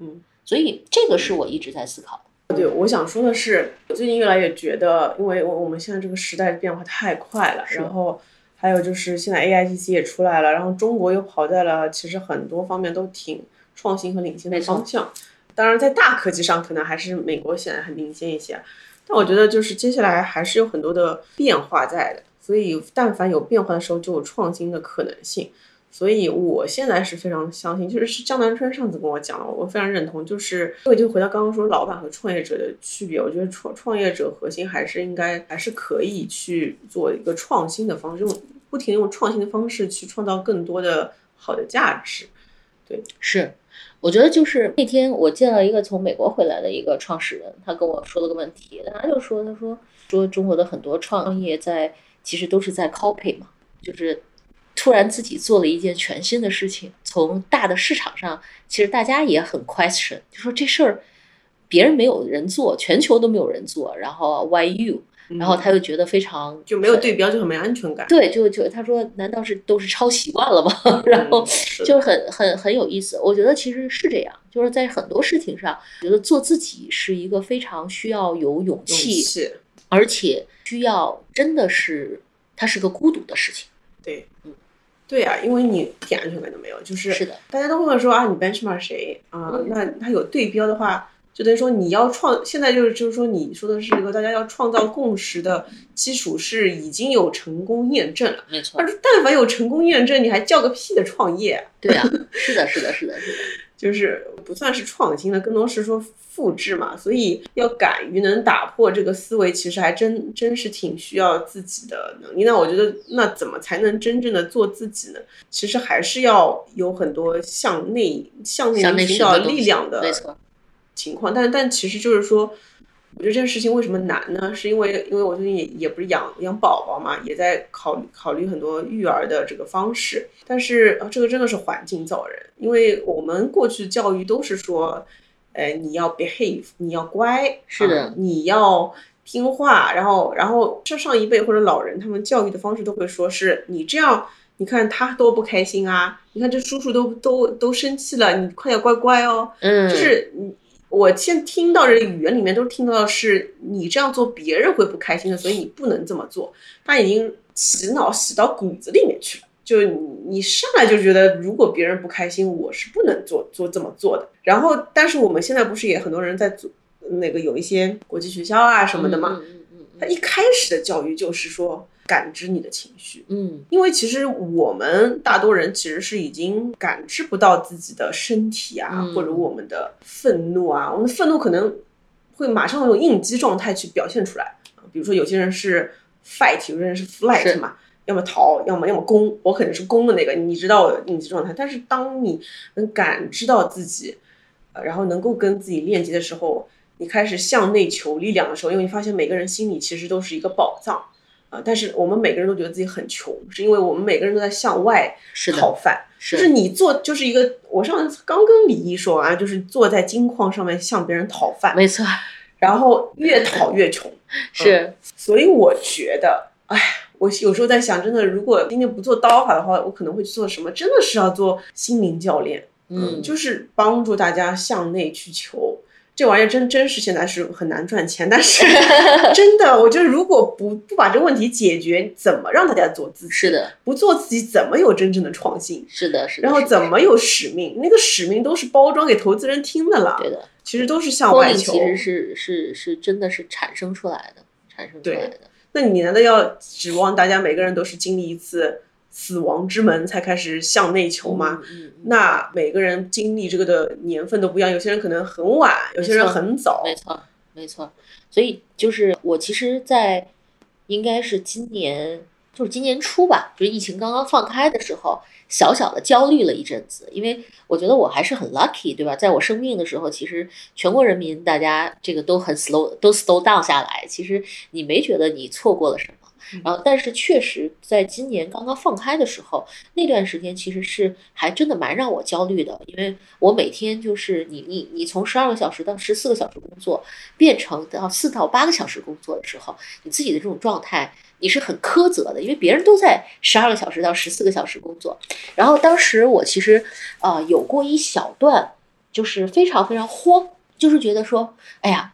S2: 嗯，
S1: 所以这个是我一直在思考的。
S2: 对，我想说的是，最近越来越觉得，因为我我们现在这个时代变化太快了，然后还有就是现在 A I G C 也出来了，然后中国又跑在了其实很多方面都挺创新和领先的方向。当然，在大科技上可能还是美国显得很领先一些，但我觉得就是接下来还是有很多的变化在的，所以但凡有变化的时候，就有创新的可能性。所以，我现在是非常相信，就是是江南春上次跟我讲了，我非常认同。就是我就回到刚刚说老板和创业者的区别，我觉得创创业者核心还是应该还是可以去做一个创新的方式，用不停用创新的方式去创造更多的好的价值。对，
S1: 是，我觉得就是那天我见了一个从美国回来的一个创始人，他跟我说了个问题，他就说，他说说中国的很多创业在其实都是在 copy 嘛，就是。突然自己做了一件全新的事情，从大的市场上，其实大家也很 question，就说这事儿别人没有人做，全球都没有人做，然后 Why you？然后他又觉得非常
S2: 就没有对标就很没安全感。
S1: 对，就就他说，难道是都是抄习惯了吗？然后就是很很很有意思。我觉得其实是这样，就是在很多事情上，觉得做自己是一个非常需要有勇气，而且需要真的是它是个孤独的事情。
S2: 对，嗯，对呀，因为你一点安全感都没有，就是
S1: 是的，
S2: 大家都会说啊，你 benchmark 谁啊？那他有对标的话。就等于说你要创，现在就是就是说你说的是一个大家要创造共识的基础是已经有成功验证了，
S1: 没错。
S2: 但是但凡有成功验证，你还叫个屁的创业？
S1: 对啊，是的，是的，是的，是的，
S2: 就是不算是创新的，更多是说复制嘛。所以要敢于能打破这个思维，其实还真真是挺需要自己的能力。那我觉得那怎么才能真正的做自己呢？其实还是要有很多向内向内寻找力量的，情况，但但其实就是说，我觉得这件事情为什么难呢？是因为因为我最近也也不是养养宝宝嘛，也在考虑考虑很多育儿的这个方式。但是这个真的是环境造人，因为我们过去教育都是说，呃，你要 behave，你要乖，
S1: 是的，
S2: 你要听话。然后然后上上一辈或者老人他们教育的方式都会说是你这样，你看他多不开心啊！你看这叔叔都都都生气了，你快点乖乖哦。
S1: 嗯，
S2: 就是你。我现听到这语言里面都听到的是你这样做别人会不开心的，所以你不能这么做。他已经洗脑洗到骨子里面去了，就你你上来就觉得如果别人不开心，我是不能做做这么做的。然后，但是我们现在不是也很多人在做那个有一些国际学校啊什么的嘛？他一开始的教育就是说。感知你的情绪，
S1: 嗯，
S2: 因为其实我们大多人其实是已经感知不到自己的身体啊，或者我们的愤怒啊，我们的愤怒可能会马上用应激状态去表现出来。比如说有些人是 fight，有些人是 flight 嘛，要么逃，要么要么攻，我肯定是攻的那个，你知道我的应激状态。但是当你能感知到自己，呃，然后能够跟自己链接的时候，你开始向内求力量的时候，因为你发现每个人心里其实都是一个宝藏。啊！但是我们每个人都觉得自己很穷，是因为我们每个人都在向外讨饭。就是你做，就是一个我上次刚跟李毅说完，就是坐在金矿上面向别人讨饭。
S1: 没错。
S2: 然后越讨越穷。
S1: 是。
S2: 所以我觉得，哎，我有时候在想，真的，如果今天不做刀法的话，我可能会去做什么？真的是要做心灵教练。嗯。就是帮助大家向内去求。这玩意儿真真是现在是很难赚钱，但是 真的，我觉得如果不不把这个问题解决，怎么让大家做自己？
S1: 是的，
S2: 不做自己怎么有真正的创新？
S1: 是的，是的。
S2: 然后怎么有使命？那个使命都是包装给投资人听的了。
S1: 对的，
S2: 其实都是向外求。
S1: 其实是是是真的是产生出来的，产生出来的。
S2: 那你难道要指望大家每个人都是经历一次？死亡之门才开始向内求吗？那每个人经历这个的年份都不一样，有些人可能很晚，有些人很早。
S1: 没错，没错。所以就是我其实，在应该是今年，就是今年初吧，就是疫情刚刚放开的时候，小小的焦虑了一阵子，因为我觉得我还是很 lucky，对吧？在我生病的时候，其实全国人民大家这个都很 slow，都 slow down 下来，其实你没觉得你错过了什么。然后，但是确实在今年刚刚放开的时候，那段时间其实是还真的蛮让我焦虑的，因为我每天就是你你你从十二个小时到十四个小时工作，变成到四到八个小时工作的时候，你自己的这种状态你是很苛责的，因为别人都在十二个小时到十四个小时工作。然后当时我其实啊有过一小段，就是非常非常慌，就是觉得说，哎呀，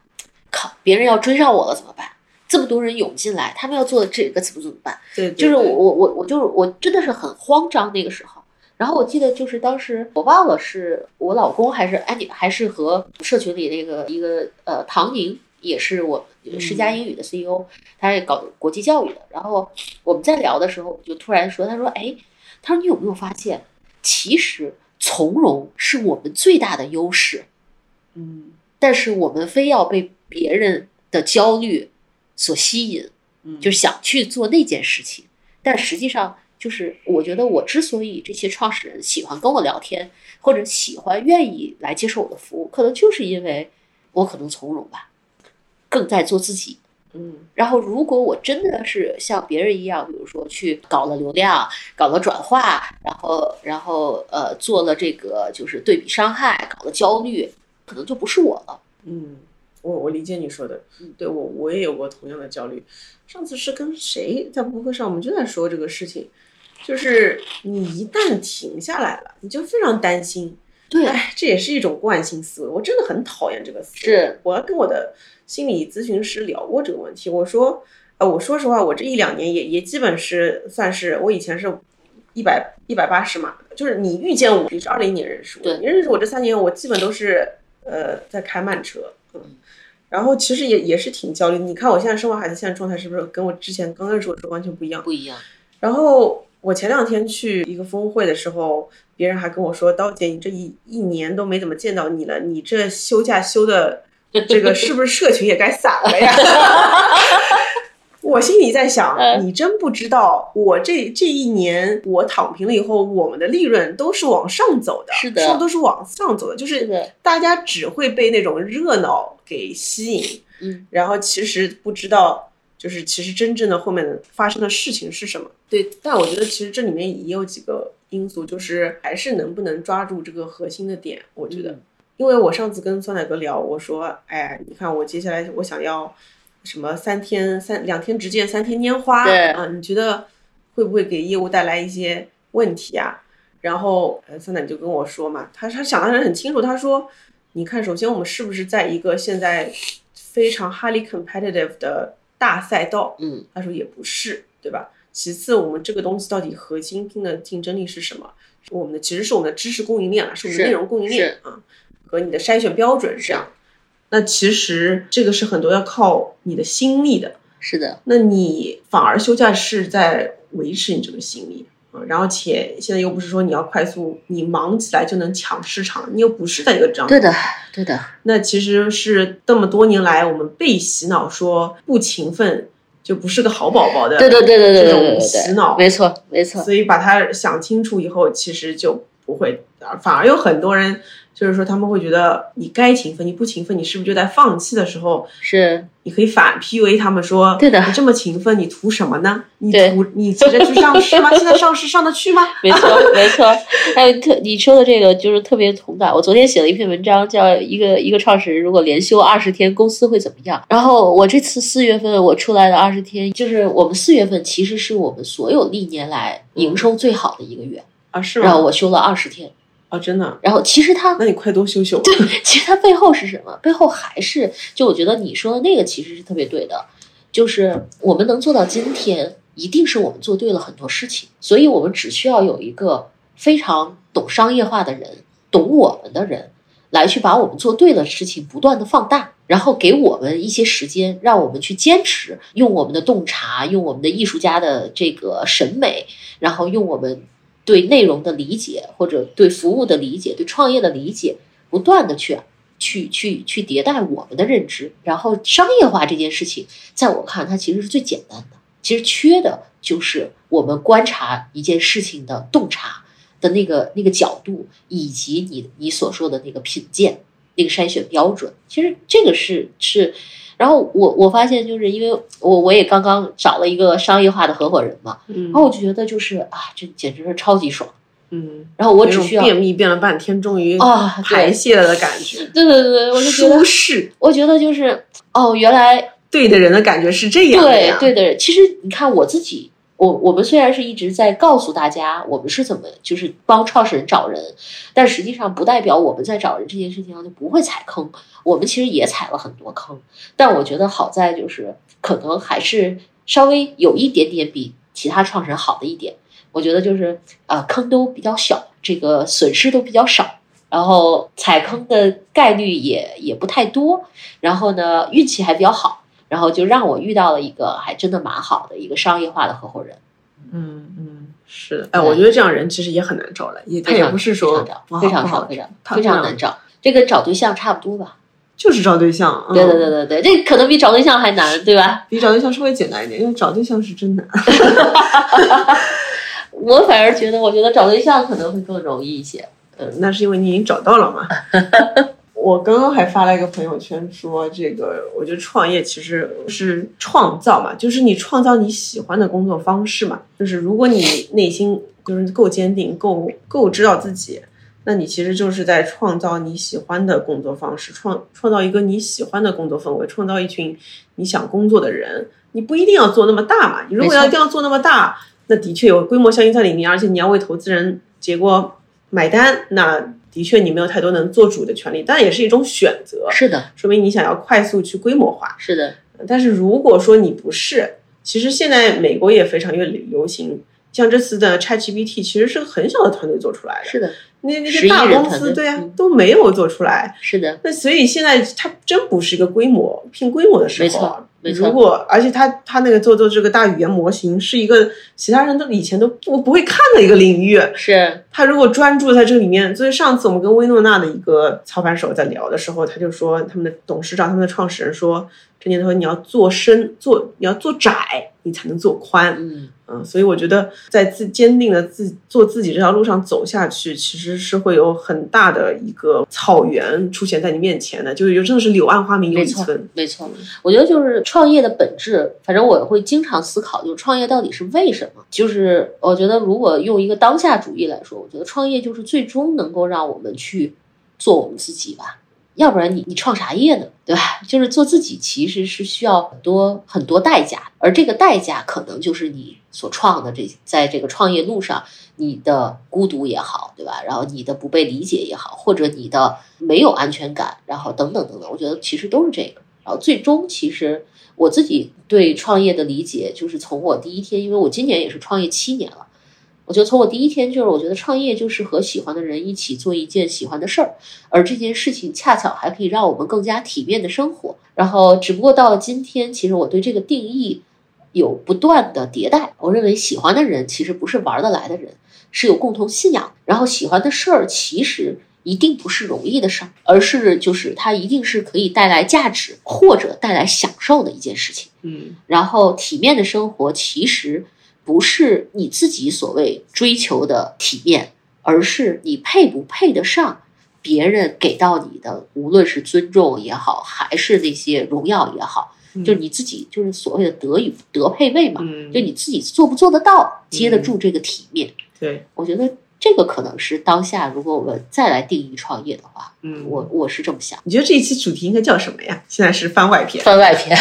S1: 靠，别人要追上我了怎么办？这么多人涌进来，他们要做的这个怎么怎么办？
S2: 对，
S1: 就是我我我我就是我真的是很慌张那个时候。然后我记得就是当时我忘了是我老公还是安妮还是和社群里那个一个呃唐宁也是我十佳英语的 CEO，他也搞国际教育的。然后我们在聊的时候，就突然说，他说：“哎，他说你有没有发现，其实从容是我们最大的优势，
S2: 嗯，
S1: 但是我们非要被别人的焦虑。”所吸引，嗯就想去做那件事情，但实际上就是，我觉得我之所以这些创始人喜欢跟我聊天，或者喜欢愿意来接受我的服务，可能就是因为我可能从容吧，更在做自己。
S2: 嗯，
S1: 然后如果我真的是像别人一样，比如说去搞了流量，搞了转化，然后然后呃做了这个就是对比伤害，搞了焦虑，可能就不是我了。
S2: 嗯，我我理解你说的，对我我也有过同样的焦虑。上次是跟谁在播客上，我们就在说这个事情，就是你一旦停下来了，你就非常担心。
S1: 对，
S2: 哎，这也是一种惯性思维，我真的很讨厌这个思维。
S1: 是，
S2: 我要跟我的心理咨询师聊过这个问题，我说，呃，我说实话，我这一两年也也基本是算是我以前是。一百一百八十码，就是你遇见我，你是二零年认识我，你认识我这三年，我基本都是呃在开慢车，嗯，然后其实也也是挺焦虑。你看我现在生完孩子，现在状态是不是跟我之前刚认识我时候完全不一样？
S1: 不一样。
S2: 然后我前两天去一个峰会的时候，别人还跟我说：“刀姐，你这一一年都没怎么见到你了，你这休假休的这个是不是社群也该散了呀？” 我心里在想，你真不知道，我这这一年我躺平了以后，我们的利润都是往上走的，
S1: 是的，
S2: 都是往上走的，就是大家只会被那种热闹给吸引，
S1: 嗯，
S2: 然后其实不知道，就是其实真正的后面发生的事情是什么。对，但我觉得其实这里面也有几个因素，就是还是能不能抓住这个核心的点。我觉得，因为我上次跟酸奶哥聊，我说，哎，你看我接下来我想要。什么三天三两天直见三天拈花啊？你觉得会不会给业务带来一些问题啊？然后呃，三奶就跟我说嘛，他他想的很清楚，他说，你看，首先我们是不是在一个现在非常 highly competitive 的大赛道？
S1: 嗯，
S2: 他说也不是，对吧？其次，我们这个东西到底核心拼的竞争力是什么？我们的其实是我们的知识供应链啊，是我们的内容供应链啊，和你的筛选标准是这样。那其实这个是很多要靠你的心力的，
S1: 是的。
S2: 那你反而休假是在维持你这个心力啊，然后且现在又不是说你要快速，你忙起来就能抢市场，你又不是在一个这样。
S1: 对的，对的。
S2: 那其实是这么多年来我们被洗脑说不勤奋就不是个好宝宝的，
S1: 对对对对对
S2: 这种洗脑，
S1: 没错没错。
S2: 所以把它想清楚以后，其实就不会，反而有很多人。就是说，他们会觉得你该勤奋，你不勤奋，你是不是就在放弃的时候？
S1: 是，
S2: 你可以反 PUA 他们说，
S1: 对的，
S2: 你这么勤奋，你图什么呢？你图你急着去上市吗？现在上市上得去吗？
S1: 没错，没错。还有特你说的这个就是特别同感。我昨天写了一篇文章，叫一个一个创始人如果连休二十天，公司会怎么样？然后我这次四月份我出来的二十天，就是我们四月份其实是我们所有历年来营收最好的一个月
S2: 啊，是吗？
S1: 然后我休了二十天。
S2: 哦，真的。
S1: 然后其实他，
S2: 那你快多休休。
S1: 对，其实他背后是什么？背后还是就我觉得你说的那个其实是特别对的，就是我们能做到今天，一定是我们做对了很多事情。所以我们只需要有一个非常懂商业化的人，懂我们的人，来去把我们做对的事情不断的放大，然后给我们一些时间，让我们去坚持，用我们的洞察，用我们的艺术家的这个审美，然后用我们。对内容的理解，或者对服务的理解，对创业的理解，不断的去去去去迭代我们的认知，然后商业化这件事情，在我看它其实是最简单的。其实缺的就是我们观察一件事情的洞察的那个那个角度，以及你你所说的那个品鉴、那个筛选标准。其实这个是是。然后我我发现就是因为我我也刚刚找了一个商业化的合伙人嘛，然后我就觉得就是啊，这简直是超级爽，
S2: 嗯。
S1: 然后我只需要
S2: 便秘便了半天，终于
S1: 啊
S2: 排泄了的感觉。
S1: 对对对，我就觉得
S2: 舒适。
S1: 我觉得就是哦，原来
S2: 对的人的感觉是这样。
S1: 对对的人，其实你看我自己。我我们虽然是一直在告诉大家我们是怎么就是帮创始人找人，但实际上不代表我们在找人这件事情上就不会踩坑。我们其实也踩了很多坑，但我觉得好在就是可能还是稍微有一点点比其他创始人好的一点。我觉得就是呃坑都比较小，这个损失都比较少，然后踩坑的概率也也不太多，然后呢运气还比较好。然后就让我遇到了一个还真的蛮好的一个商业化的合伙人。
S2: 嗯嗯，是的，哎，我觉得这样人其实也很难找来，也他也不是说
S1: 非常少，非常非常难找。这个找对象差不多吧？
S2: 就是找对象。
S1: 对对对对对，这可能比找对象还难，对吧？
S2: 比找对象稍微简单一点，因为找对象是真难。
S1: 我反而觉得，我觉得找对象可能会更容易一些。
S2: 嗯，那是因为你已经找到了嘛。我刚刚还发了一个朋友圈，说这个，我觉得创业其实是创造嘛，就是你创造你喜欢的工作方式嘛。就是如果你内心就是够坚定，够够知道自己那你其实就是在创造你喜欢的工作方式，创创造一个你喜欢的工作氛围，创造一群你想工作的人。你不一定要做那么大嘛，你如果要一定要做那么大，那的确有规模效应在里面，而且你要为投资人结果买单，那的确你没有太多能做主的权利，但也是一种选择。
S1: 是的，
S2: 说明你想要快速去规模化。
S1: 是的，
S2: 但是如果说你不是，其实现在美国也非常越流行。像这次的 ChatGPT 其实是个很小的团队做出来的，
S1: 是的，
S2: 那那些大公司对啊都没有做出来，
S1: 是的。
S2: 那所以现在它真不是一个规模拼规模的时候，
S1: 没错。
S2: 如果而且他他那个做做这个大语言模型是一个其他人都以前都不不会看的一个领域，
S1: 是
S2: 他如果专注在这里面，所以上次我们跟薇诺娜的一个操盘手在聊的时候，他就说他们的董事长、他们的创始人说，这年头你要做深做，你要做窄，你才能做宽，
S1: 嗯。
S2: 嗯，所以我觉得在自坚定的自做自己这条路上走下去，其实是会有很大的一个草原出现在你面前的，就是真的是柳暗花明又一村。
S1: 没错，我觉得就是创业的本质，反正我会经常思考，就是创业到底是为什么？就是我觉得如果用一个当下主义来说，我觉得创业就是最终能够让我们去做我们自己吧。要不然你你创啥业呢？对吧？就是做自己其实是需要很多很多代价，而这个代价可能就是你所创的这在这个创业路上你的孤独也好，对吧？然后你的不被理解也好，或者你的没有安全感，然后等等等等，我觉得其实都是这个。然后最终其实我自己对创业的理解就是从我第一天，因为我今年也是创业七年了。我觉得从我第一天就是，我觉得创业就是和喜欢的人一起做一件喜欢的事儿，而这件事情恰巧还可以让我们更加体面的生活。然后，只不过到了今天，其实我对这个定义有不断的迭代。我认为喜欢的人其实不是玩得来的人，是有共同信仰。然后，喜欢的事儿其实一定不是容易的事儿，而是就是它一定是可以带来价值或者带来享受的一件事情。
S2: 嗯，
S1: 然后体面的生活其实。不是你自己所谓追求的体面，而是你配不配得上别人给到你的，无论是尊重也好，还是那些荣耀也好，就是你自己就是所谓的德与德配位嘛，嗯就你自己做不做得到，接得住这个体面。
S2: 对，
S1: 我觉得这个可能是当下，如果我们再来定义创业的话，
S2: 嗯，
S1: 我我是这么想。
S2: 你觉得这一期主题应该叫什么呀？现在是番外篇，
S1: 番外篇。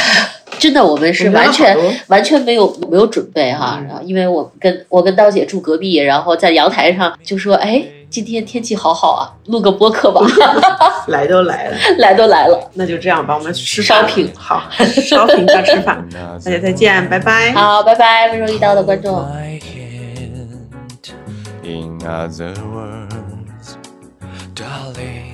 S1: 真的，我们是完全完全没有没有准备哈，然后因为我跟我跟刀姐住隔壁，然后在阳台上就说，哎，今天天气好好啊，录个播客吧。
S2: 来都来了，
S1: 来都来了，
S2: 那就这样吧，我们吃
S1: 烧饼，
S2: 好，烧饼加吃饭，大家再见，拜拜。
S1: 好，拜拜，温柔一刀的观众。In other words, darling.